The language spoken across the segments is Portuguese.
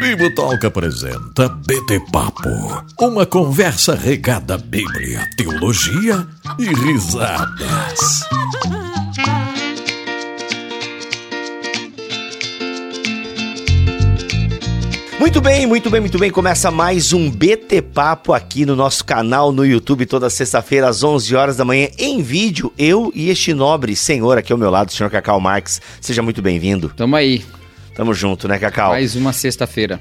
Bibo Talk apresenta BT Papo, uma conversa regada a Bíblia, teologia e risadas. Muito bem, muito bem, muito bem. Começa mais um BT Papo aqui no nosso canal no YouTube toda sexta-feira às 11 horas da manhã em vídeo. Eu e este nobre senhor aqui ao meu lado, o senhor Cacau Marques. Seja muito bem-vindo. Tamo aí. Tamo junto, né, Cacau? Mais uma sexta-feira.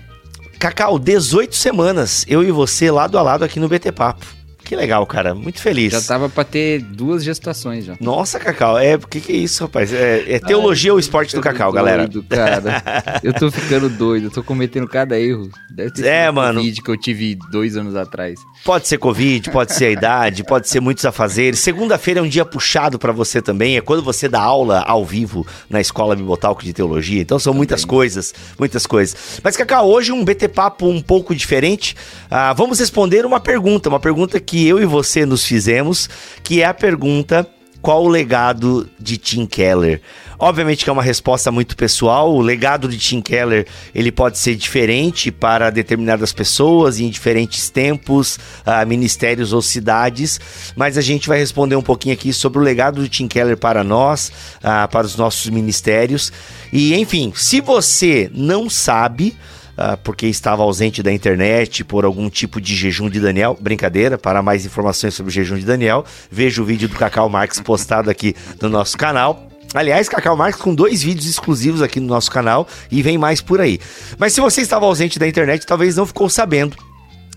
Cacau, 18 semanas, eu e você lado a lado aqui no BT Papo. Que legal, cara. Muito feliz. Já tava pra ter duas gestações já. Nossa, Cacau, é. O que, que é isso, rapaz? É, é teologia ou esporte do Cacau, doido, galera? cara. eu tô ficando doido, eu tô cometendo cada erro. Deve ter É, sido mano. vídeo que eu tive dois anos atrás. Pode ser Covid, pode ser a idade, pode ser muitos afazeres. Segunda-feira é um dia puxado pra você também. É quando você dá aula ao vivo na escola Bibotalco de Teologia. Então são muitas coisas, muitas coisas. Mas, Cacau, hoje um BT Papo um pouco diferente. Ah, vamos responder uma pergunta, uma pergunta que eu e você nos fizemos, que é a pergunta. Qual o legado de Tim Keller? Obviamente que é uma resposta muito pessoal. O legado de Tim Keller ele pode ser diferente para determinadas pessoas em diferentes tempos, ah, ministérios ou cidades. Mas a gente vai responder um pouquinho aqui sobre o legado de Tim Keller para nós, ah, para os nossos ministérios. E enfim, se você não sabe, ah, porque estava ausente da internet por algum tipo de jejum de Daniel. Brincadeira, para mais informações sobre o jejum de Daniel, veja o vídeo do Cacau Marques postado aqui no nosso canal. Aliás, Cacau Marques com dois vídeos exclusivos aqui no nosso canal e vem mais por aí. Mas se você estava ausente da internet, talvez não ficou sabendo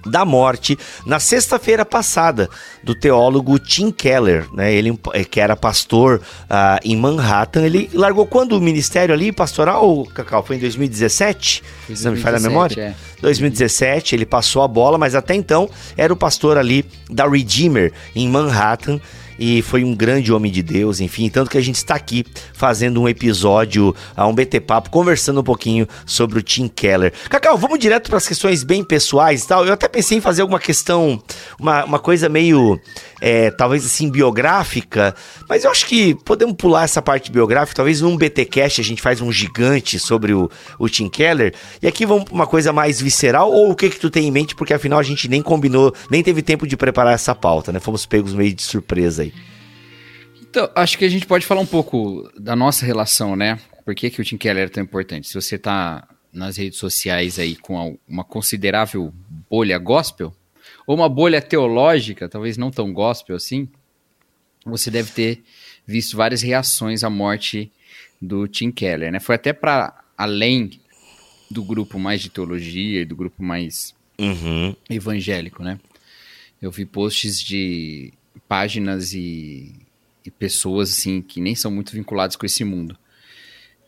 da morte na sexta-feira passada do teólogo Tim Keller, né? Ele eh, que era pastor ah, em Manhattan. Ele largou quando o ministério ali pastoral, Cacau? Foi em 2017? Se não me falha a 2017, memória? é. 2017, ele passou a bola, mas até então era o pastor ali da Redeemer em Manhattan e foi um grande homem de Deus, enfim, tanto que a gente está aqui fazendo um episódio, a um BT Papo, conversando um pouquinho sobre o Tim Keller. Cacau, vamos direto para as questões bem pessoais e tal. Eu até pensei em fazer alguma questão, uma, uma coisa meio, é, talvez assim, biográfica, mas eu acho que podemos pular essa parte biográfica. Talvez num BT Cast a gente faz um gigante sobre o, o Tim Keller. E aqui vamos para uma coisa mais visceral, ou o que que tu tem em mente, porque afinal a gente nem combinou, nem teve tempo de preparar essa pauta, né? Fomos pegos meio de surpresa aí. Então, acho que a gente pode falar um pouco da nossa relação, né? Por que, que o Tim Keller é tão importante? Se você tá nas redes sociais aí com uma considerável bolha gospel, ou uma bolha teológica, talvez não tão gospel assim, você deve ter visto várias reações à morte do Tim Keller, né? Foi até para além do grupo mais de teologia e do grupo mais Uhum. evangélico, né? Eu vi posts de páginas e, e pessoas assim que nem são muito vinculadas com esse mundo.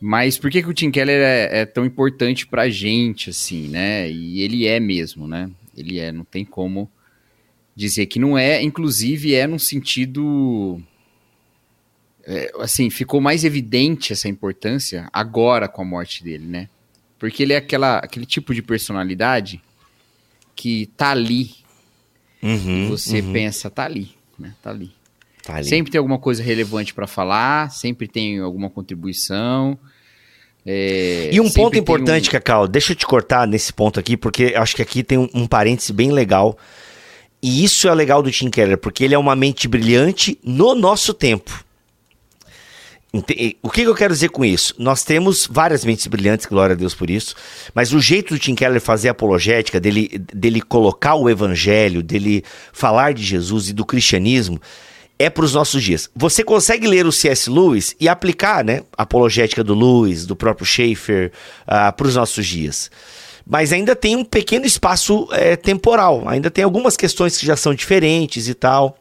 Mas por que, que o Tim Keller é, é tão importante pra gente, assim, né? E ele é mesmo, né? Ele é, não tem como dizer que não é, inclusive é num sentido. é, assim, ficou mais evidente essa importância agora com a morte dele, né? Porque ele é aquela, aquele tipo de personalidade que tá ali. Uhum, você uhum. pensa, tá ali, né? Tá ali. Tá. Sempre tem alguma coisa relevante pra falar, sempre tem alguma contribuição. é, E um ponto importante, um- Cacau, deixa eu te cortar nesse ponto aqui, porque acho que aqui tem um, um parêntese bem legal. E isso é legal do Tim Keller, porque ele é uma mente brilhante no nosso tempo. O que que eu quero dizer com isso? Nós temos várias mentes brilhantes, glória a Deus por isso, mas o jeito do Tim Keller fazer apologética, dele, dele colocar o evangelho, dele falar de Jesus e do cristianismo, é para os nossos dias. Você consegue ler o C.S. Lewis e aplicar, né, a apologética do Lewis, do próprio Schaeffer, para os nossos dias. Mas ainda tem um pequeno espaço eh, temporal, ainda tem algumas questões que já são diferentes e tal.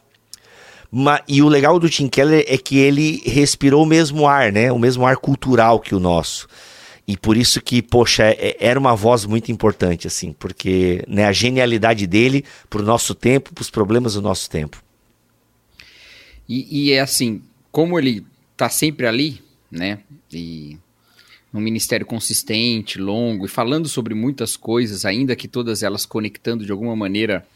Ma- e o legal do Tim Keller é que ele respirou o mesmo ar, né? O mesmo ar cultural que o nosso. E por isso que, poxa, é- era uma voz muito importante, assim, porque né, a genialidade dele pro nosso tempo, pros problemas do nosso tempo. E, e é assim, como ele tá sempre ali, né? E num ministério consistente, longo, e falando sobre muitas coisas, ainda que todas elas conectando de alguma maneira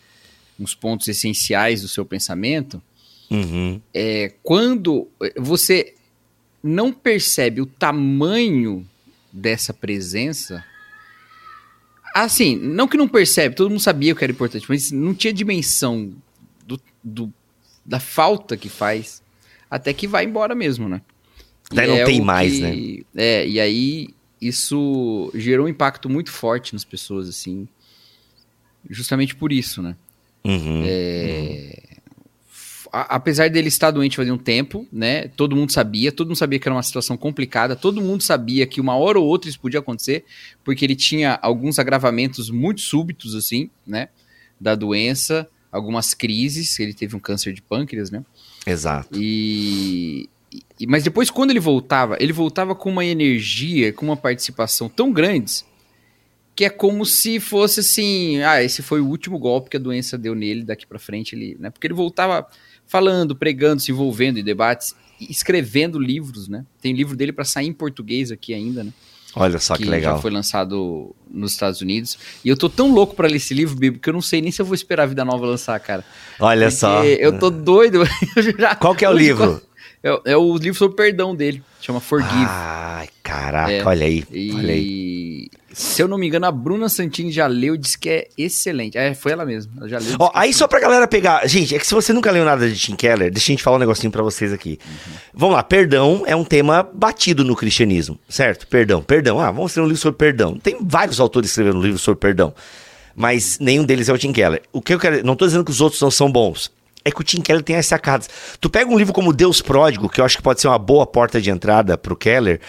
uns pontos essenciais do seu pensamento, Uhum. é quando você não percebe o tamanho dessa presença, Assim, não que não percebe, todo mundo sabia que era importante, mas não tinha dimensão do, do da falta que faz até que vai embora mesmo, né? Daí E não é tem mais, que- né? É, e aí isso gerou um impacto muito forte nas pessoas, assim, justamente por isso, né? Uhum. A- apesar dele estar doente fazia um tempo, né? Todo mundo sabia, todo mundo sabia que era uma situação complicada, todo mundo sabia que uma hora ou outra isso podia acontecer, porque ele tinha alguns agravamentos muito súbitos, assim, né? Da doença, algumas crises, ele teve um câncer de pâncreas, né? Exato. E, e- mas depois quando ele voltava, ele voltava com uma energia, com uma participação tão grandes que é como se fosse assim, ah, esse foi o último golpe que a doença deu nele, daqui pra frente ele, né? Porque ele voltava falando, pregando, se envolvendo em debates, escrevendo livros, né? Tem livro dele pra sair em português aqui ainda, né? Olha só que, que legal. já foi lançado nos Estados Unidos. E eu tô tão louco pra ler esse livro, Bibo, que eu não sei nem se eu vou esperar a Vida Nova lançar, cara. Olha Porque só. Eu tô doido. Eu já- Qual que é o Hoje, livro? é, é o livro sobre o perdão dele. Chama Forgive. Ai, caraca, É. olha aí. Olha aí. Se eu não me engano, a Bruna Santini já leu e disse que é excelente. É, foi ela mesma. Ela já leu. Ó, é aí só pra galera pegar. Gente, é que se você nunca leu nada de Tim Keller, deixa a gente falar um negocinho pra vocês aqui. Vamos lá, perdão é um tema batido no cristianismo, certo? Perdão, perdão. Ah, vamos escrever um livro sobre perdão. Tem vários autores escrevendo um livro sobre perdão, mas nenhum deles é o Tim Keller. O que eu quero. Não tô dizendo que os outros não são bons. É que o Tim Keller tem as sacadas. Tu pega um livro como Deus Pródigo, que eu acho que pode ser uma boa porta de entrada pro Keller.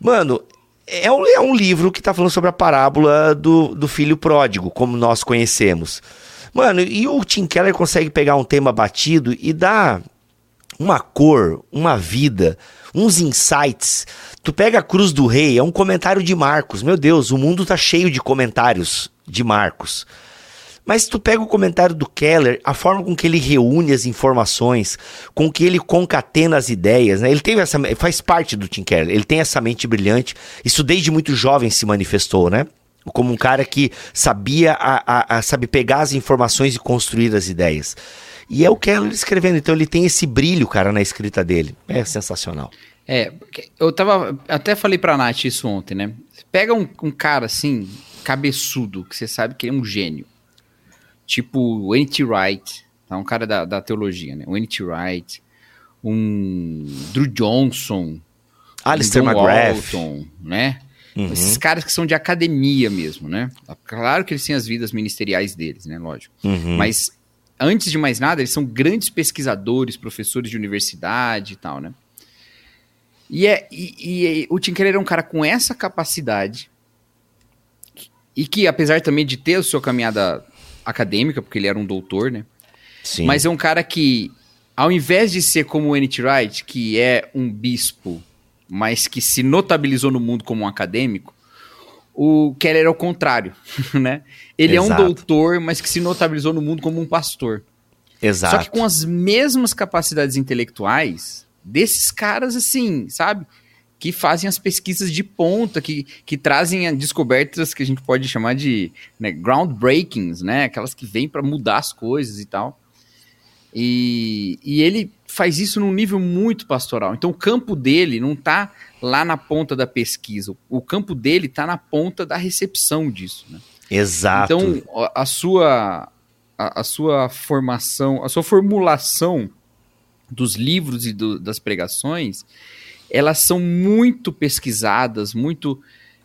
Mano, é um, é um livro que tá falando sobre a parábola do, do filho pródigo, como nós conhecemos. Mano, e o Tim Keller consegue pegar um tema batido e dar uma cor, uma vida, uns insights. Tu pega a Cruz do Rei, é um comentário de Marcos. Meu Deus, o mundo tá cheio de comentários de Marcos. Mas tu pega o comentário do Keller, a forma com que ele reúne as informações, com que ele concatena as ideias, né? Ele teve essa, faz parte do Tim Keller, ele tem essa mente brilhante. Isso desde muito jovem se manifestou, né? Como um cara que sabia, a, a, a, sabe pegar as informações e construir as ideias. E é o Keller escrevendo, então ele tem esse brilho, cara, na escrita dele. É sensacional. É, eu tava. Até falei pra Nath isso ontem, né? Pega um, um cara assim, cabeçudo, que você sabe que ele é um gênio. Tipo o N.T. Wright, tá? um cara da, da teologia, né? O N.T. Wright, um Drew Johnson, Alistair um McGrath. Walton, né? Uhum. Esses caras que são de academia mesmo, né? Claro que eles têm as vidas ministeriais deles, né? Lógico. Uhum. Mas, antes de mais nada, eles são grandes pesquisadores, professores de universidade e tal, né? E, é, e, e o Tim Keller é um cara com essa capacidade e que, apesar também de ter a sua caminhada acadêmica, porque ele era um doutor, né? Sim. Mas é um cara que, ao invés de ser como o N.T. Wright, que é um bispo, mas que se notabilizou no mundo como um acadêmico, o Keller é o contrário, né? Ele é um Exato. doutor, mas que se notabilizou no mundo como um pastor. Exato. Só que com as mesmas capacidades intelectuais desses caras, assim, sabe? Que fazem as pesquisas de ponta, que, que trazem descobertas que a gente pode chamar de né, groundbreakings, né? Aquelas que vêm para mudar as coisas e tal. E, e ele faz isso num nível muito pastoral. Então o campo dele não tá lá na ponta da pesquisa. O campo dele tá na ponta da recepção disso, né? Exato. Então, a, a sua a, a sua formação, a sua formulação dos livros e do- das pregações, elas são muito pesquisadas, muito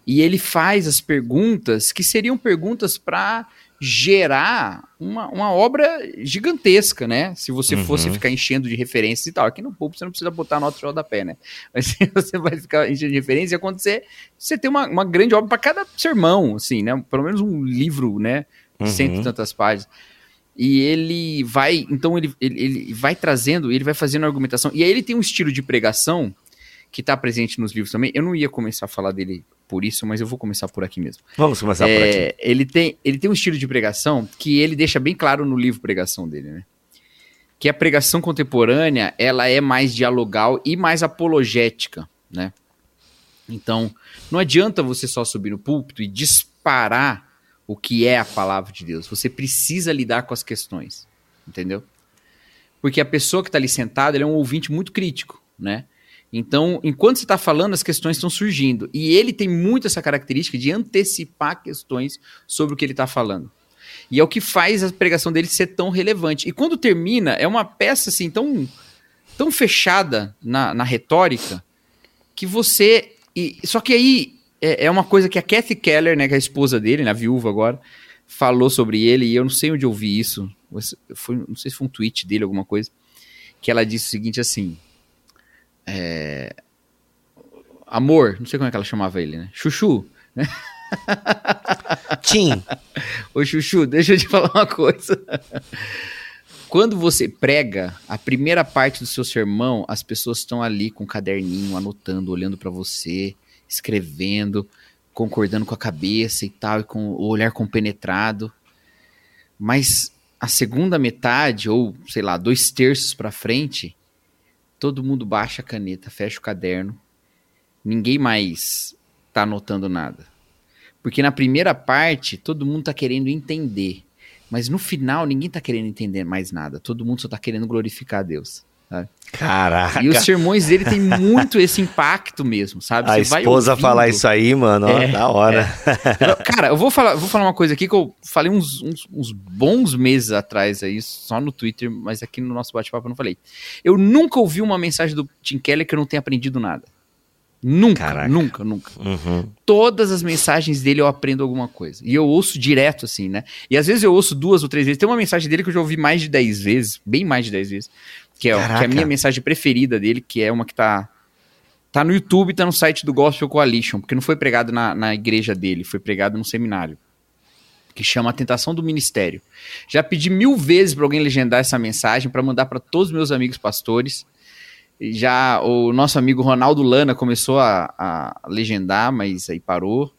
e ele faz as perguntas que seriam perguntas para gerar uma, uma obra gigantesca, né? Se você Uhum. fosse ficar enchendo de referências e tal. Aqui no público você não precisa botar nota de rodapé, né? Mas você vai ficar enchendo de referências, ia acontecer você tem uma, uma grande obra para cada sermão, assim, né? Pelo menos um livro, né? De Uhum. cento e tantas páginas. E ele vai, então ele, ele, ele vai trazendo, ele vai fazendo argumentação. E aí ele tem um estilo de pregação que está presente nos livros também. Eu não ia começar a falar dele por isso, mas eu vou começar por aqui mesmo. Vamos começar por aqui. É, ele, tem, ele tem um estilo de pregação que ele deixa bem claro no livro Pregação dele, né? Que a pregação contemporânea, ela é mais dialogal e mais apologética, né? Então, não adianta você só subir no púlpito e disparar o que é a palavra de Deus. Você precisa lidar com as questões, entendeu? Porque a pessoa que está ali sentada, é um ouvinte muito crítico, né? Então, enquanto você está falando, as questões estão surgindo. E ele tem muito essa característica de antecipar questões sobre o que ele está falando. E é o que faz a pregação dele ser tão relevante. E quando termina, é uma peça assim tão, tão fechada na, na retórica que você. E, só que aí é, é, uma coisa que a Kathy Keller, né, que é a esposa dele, né, a viúva agora, falou sobre ele, e eu não sei onde eu vi isso. Foi, não sei se foi um tweet dele, alguma coisa. Que ela disse o seguinte assim. É, amor, não sei como é que ela chamava ele, né? Chuchu, né? Tim. Ô, Chuchu, deixa eu te falar uma coisa. Quando você prega a primeira parte do seu sermão, as pessoas estão ali com um caderninho, anotando, olhando para você, escrevendo, concordando com a cabeça e tal, e com o olhar compenetrado. Mas a segunda metade, ou sei lá, dois terços para frente, todo mundo baixa a caneta, fecha o caderno, ninguém mais tá anotando nada. Porque na primeira parte, todo mundo tá querendo entender. Mas no final, ninguém tá querendo entender mais nada. Todo mundo só tá querendo glorificar a Deus. Sabe? Caraca. E os sermões dele tem muito esse impacto mesmo, sabe? Você a esposa falar isso aí, mano, ó, é, da hora. É. Cara, eu vou falar, vou falar uma coisa aqui que eu falei uns, uns, uns bons meses atrás aí, só no Twitter, mas aqui no nosso bate-papo eu não falei. Eu nunca ouvi uma mensagem do Tim Keller que eu não tenha aprendido nada. Nunca, Caraca. nunca, nunca. Uhum. Todas as mensagens dele eu aprendo alguma coisa. E eu ouço direto, assim, né? E às vezes eu ouço duas ou três vezes. Tem uma mensagem dele que eu já ouvi mais de dez vezes, bem mais de dez vezes. Que é, que é a minha mensagem preferida dele, que é uma que tá, tá no YouTube, tá no site do Gospel Coalition, porque não foi pregado na, na igreja dele, foi pregado no seminário. Que chama A Tentação do Ministério. Já pedi mil vezes para alguém legendar essa mensagem, para mandar para todos os meus amigos pastores. Já o nosso amigo Ronaldo Lana começou a, a legendar, mas aí parou.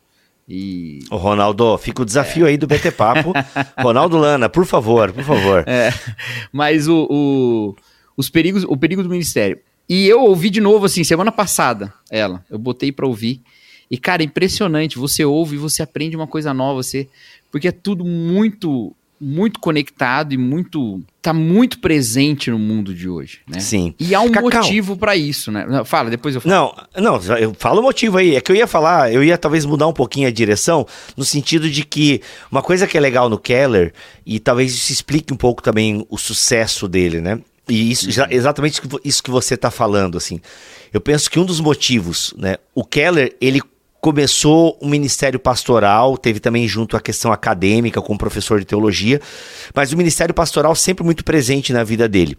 E... Ô, Ronaldo, fica o desafio é. aí do BT Papo. Ronaldo Lana, por favor, por favor. É, mas o, o, os perigos, o perigo do ministério. E eu ouvi de novo, assim, semana passada, ela. Eu botei pra ouvir. E, cara, impressionante. Você ouve e você aprende uma coisa nova. Você, porque é tudo muito muito conectado e muito tá muito presente no mundo de hoje, né? Sim. E há um Cacau. motivo para isso, né? Fala, depois eu falo. Não, não, eu falo o motivo aí. É que eu ia falar, eu ia talvez mudar um pouquinho a direção, no sentido de que uma coisa que é legal no Keller, e talvez isso explique um pouco também o sucesso dele, né? E isso, já, exatamente isso que você está falando, assim. Eu penso que um dos motivos, né? O Keller, ele começou um ministério pastoral, teve também junto a questão acadêmica com professor de teologia, mas o ministério pastoral sempre muito presente na vida dele.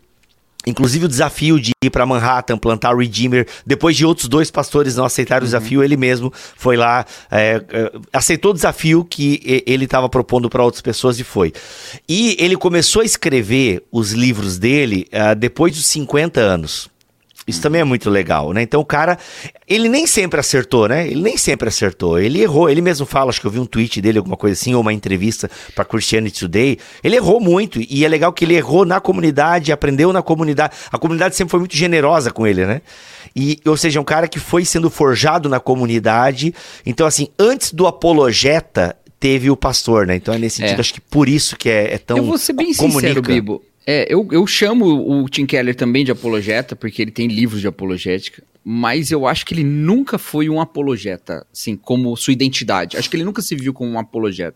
Inclusive o desafio de ir para Manhattan, plantar o Redeemer, depois de outros dois pastores não aceitarem o uhum. desafio, ele mesmo foi lá, é, é, aceitou o desafio que ele estava propondo para outras pessoas e foi. E ele começou a escrever os livros dele uh, depois dos 50 anos. Isso também é muito legal, né? Então o cara, ele nem sempre acertou, né? Ele nem sempre acertou. Ele errou. Ele mesmo fala, acho que eu vi um tweet dele, alguma coisa assim, ou uma entrevista para Christianity Today. Ele errou muito. E é legal que ele errou na comunidade, aprendeu na comunidade. A comunidade sempre foi muito generosa com ele, né? E, ou seja, um cara que foi sendo forjado na comunidade. Então, assim, antes do apologeta, teve o pastor, né? Então é nesse sentido, é. acho que por isso que é, é tão. Eu vou ser bem comunica. sincero, Bibo. É, eu, eu chamo o Tim Keller também de apologeta, porque ele tem livros de apologética, mas eu acho que ele nunca foi um apologeta, assim, como sua identidade. Acho que ele nunca se viu como um apologeta.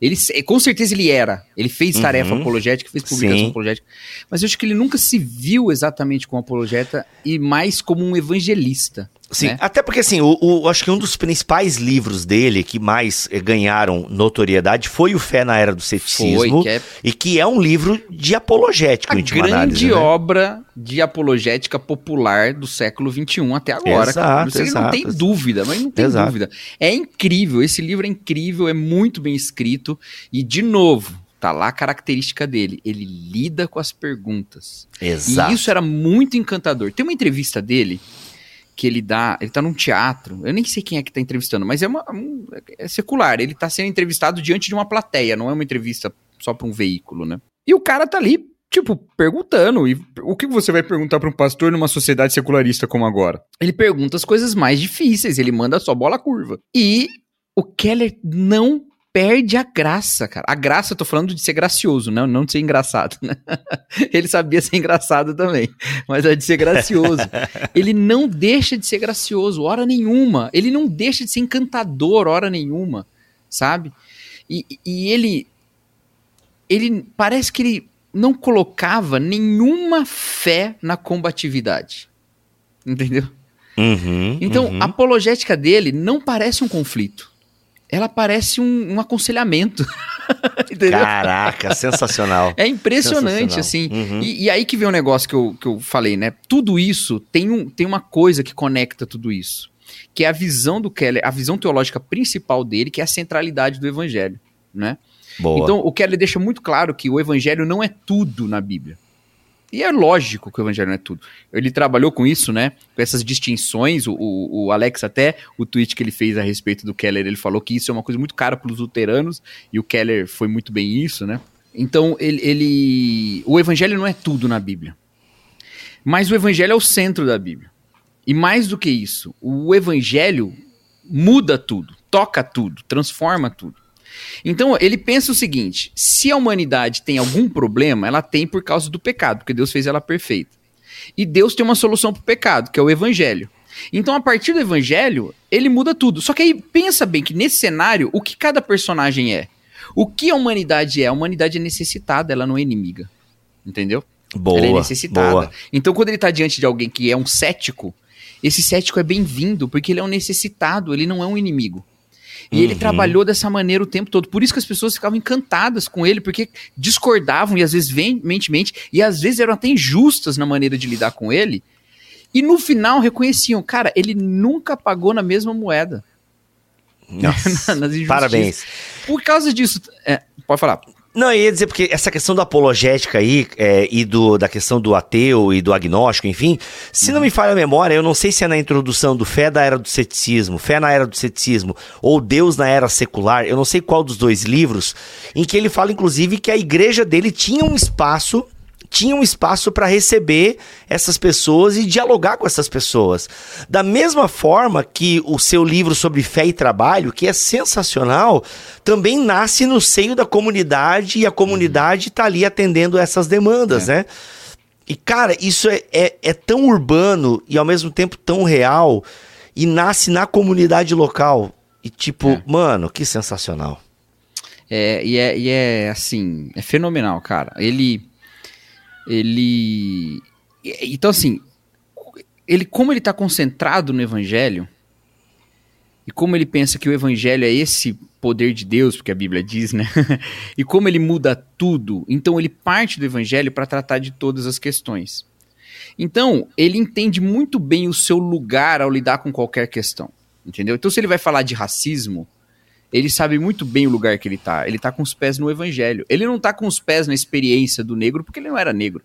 Ele, com certeza ele era. Ele fez uhum. tarefa apologética, fez publicação Sim. apologética. Mas eu acho que ele nunca se viu exatamente como apologeta e mais como um evangelista. Sim, né? até porque assim, o, o, acho que um dos principais livros dele que mais eh, ganharam notoriedade foi o Fé na Era do Ceticismo, foi, que é... e que é um livro de apologética, a grande análise, né? obra de apologética popular do século XXI até agora. Exato, Você exato, não tem exato. dúvida, mas não tem exato. dúvida. É incrível, esse livro é incrível, é muito bem escrito e de novo, tá lá a característica dele. Ele lida com as perguntas. Exato. E isso era muito encantador. Tem uma entrevista dele que ele dá. Ele tá num teatro. Eu nem sei quem é que tá entrevistando, mas é, uma, um, é secular. Ele tá sendo entrevistado diante de uma plateia, não é uma entrevista só pra um veículo, né? E o cara tá ali, tipo, perguntando. E o que você vai perguntar para um pastor numa sociedade secularista como agora? Ele pergunta as coisas mais difíceis, ele manda só bola curva. E o Keller não perde a graça, cara. A graça, eu tô falando de ser gracioso, não, não de ser engraçado. Né? Ele sabia ser engraçado também, mas é de ser gracioso. Ele não deixa de ser gracioso, hora nenhuma. Ele não deixa de ser encantador, hora nenhuma, sabe? E, e ele, ele parece que ele não colocava nenhuma fé na combatividade. Entendeu? Uhum, Então, uhum. a apologética dele não parece um conflito. Ela parece um, um aconselhamento. Caraca, sensacional. É impressionante, Sensacional. assim. Uhum. E, e aí que vem um negócio que eu, que eu falei, né? Tudo isso tem, um, tem uma coisa que conecta tudo isso. Que é a visão do Keller, a visão teológica principal dele, que é a centralidade do evangelho, né? Boa. Então, o Keller deixa muito claro que o evangelho não é tudo na Bíblia. E é lógico que o evangelho não é tudo. Ele trabalhou com isso, né? Com essas distinções. O, o, o Alex, até o tweet que ele fez a respeito do Keller, ele falou que isso é uma coisa muito cara para os luteranos. E o Keller foi muito bem isso, né? Então, ele, ele. O evangelho não é tudo na Bíblia. Mas o evangelho é o centro da Bíblia. E mais do que isso, o evangelho muda tudo, toca tudo, transforma tudo. Então, ele pensa o seguinte: se a humanidade tem algum problema, ela tem por causa do pecado, porque Deus fez ela perfeita. E Deus tem uma solução para o pecado, que é o evangelho. Então, a partir do evangelho, ele muda tudo. Só que aí pensa bem que nesse cenário, o que cada personagem é? O que a humanidade é? A humanidade é necessitada, ela não é inimiga. Entendeu? boa, ela é necessitada. boa. Então, quando ele está diante de alguém que é um cético, esse cético é bem-vindo, porque ele é um necessitado, ele não é um inimigo. E ele Uhum. trabalhou dessa maneira o tempo todo. Por isso que as pessoas ficavam encantadas com ele, porque discordavam, e às vezes veementemente, e às vezes eram até injustas na maneira de lidar com ele. E no final reconheciam, cara, ele nunca pagou na mesma moeda. Nossa, nas injustiças. parabéns. Por causa disso. é, pode falar. Não, eu ia dizer, porque essa questão da apologética aí, é, e do, da questão do ateu e do agnóstico, enfim, se não me falha a memória, eu não sei se é na introdução do Fé da Era do Ceticismo, Fé na Era do Ceticismo, ou Deus na Era Secular, eu não sei qual dos dois livros, em que ele fala, inclusive, que a igreja dele tinha um espaço tinha um espaço para receber essas pessoas e dialogar com essas pessoas. Da mesma forma que o seu livro sobre fé e trabalho, que é sensacional, também nasce no seio da comunidade e a comunidade está ali atendendo essas demandas, né? E, cara, isso é, é, é tão urbano e ao mesmo tempo tão real e nasce na comunidade local. E, tipo, É. mano, que sensacional. É, e, é, e é assim, é fenomenal, cara. Ele. Ele. Então, assim, ele, como ele tá concentrado no evangelho, e como ele pensa que o evangelho é esse poder de Deus, porque a Bíblia diz, né? e como ele muda tudo, então ele parte do evangelho para tratar de todas as questões. Então, ele entende muito bem o seu lugar ao lidar com qualquer questão. Entendeu? Então, se ele vai falar de racismo, ele sabe muito bem o lugar que ele tá. Ele tá com os pés no evangelho. Ele não tá com os pés na experiência do negro, porque ele não era negro.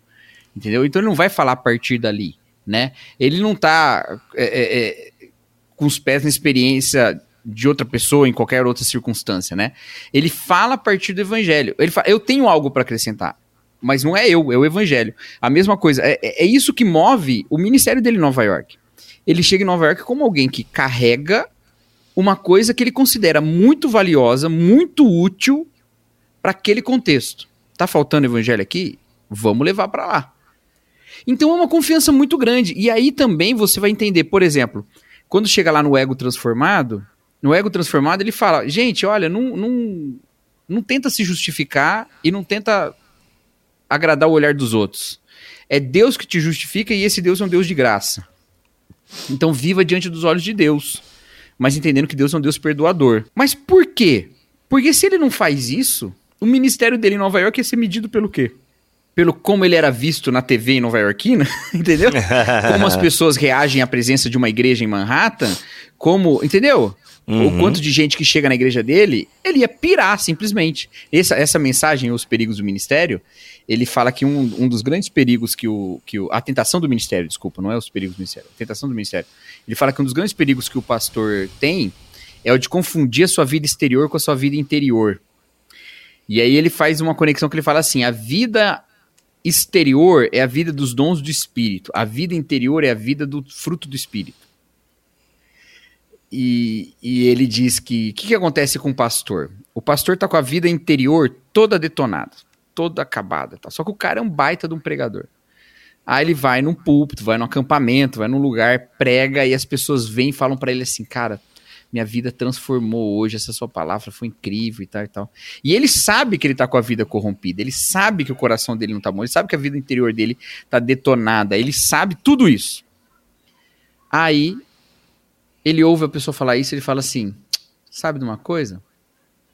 Entendeu? Então ele não vai falar a partir dali, né? Ele não tá é, é, é, com os pés na experiência de outra pessoa em qualquer outra circunstância, né? Ele fala a partir do evangelho. Ele fala, eu tenho algo para acrescentar. Mas não é eu, é o evangelho. A mesma coisa, é, é isso que move o ministério dele em Nova York. Ele chega em Nova York como alguém que carrega uma coisa que ele considera muito valiosa, muito útil para aquele contexto. Tá faltando evangelho aqui? Vamos levar para lá. Então é uma confiança muito grande. E aí também você vai entender, por exemplo, quando chega lá no ego transformado, no ego transformado ele fala: gente, olha, não, não, não tenta se justificar e não tenta agradar o olhar dos outros. É Deus que te justifica e esse Deus é um Deus de graça. Então viva diante dos olhos de Deus mas entendendo que Deus é um Deus perdoador. Mas por quê? Porque se ele não faz isso, o ministério dele em Nova York ia ser medido pelo quê? Pelo como ele era visto na TV em Nova Yorkina, entendeu? Como as pessoas reagem à presença de uma igreja em Manhattan, como, entendeu? Uhum. O quanto de gente que chega na igreja dele, ele ia pirar simplesmente. Essa, essa mensagem, Os Perigos do Ministério, ele fala que um, um dos grandes perigos que o, que o. A tentação do ministério, desculpa, não é os perigos do ministério, a tentação do ministério. Ele fala que um dos grandes perigos que o pastor tem é o de confundir a sua vida exterior com a sua vida interior. E aí ele faz uma conexão que ele fala assim: a vida exterior é a vida dos dons do espírito, a vida interior é a vida do fruto do espírito. E, e ele diz que o que, que acontece com o pastor? O pastor tá com a vida interior toda detonada, toda acabada. Tá? Só que o cara é um baita de um pregador. Aí ele vai num púlpito, vai num acampamento, vai num lugar, prega e as pessoas vêm e falam para ele assim, cara, minha vida transformou hoje, essa sua palavra foi incrível e tal e tal. E ele sabe que ele tá com a vida corrompida, ele sabe que o coração dele não tá bom, ele sabe que a vida interior dele tá detonada, ele sabe tudo isso. Aí ele ouve a pessoa falar isso, ele fala assim: "Sabe de uma coisa?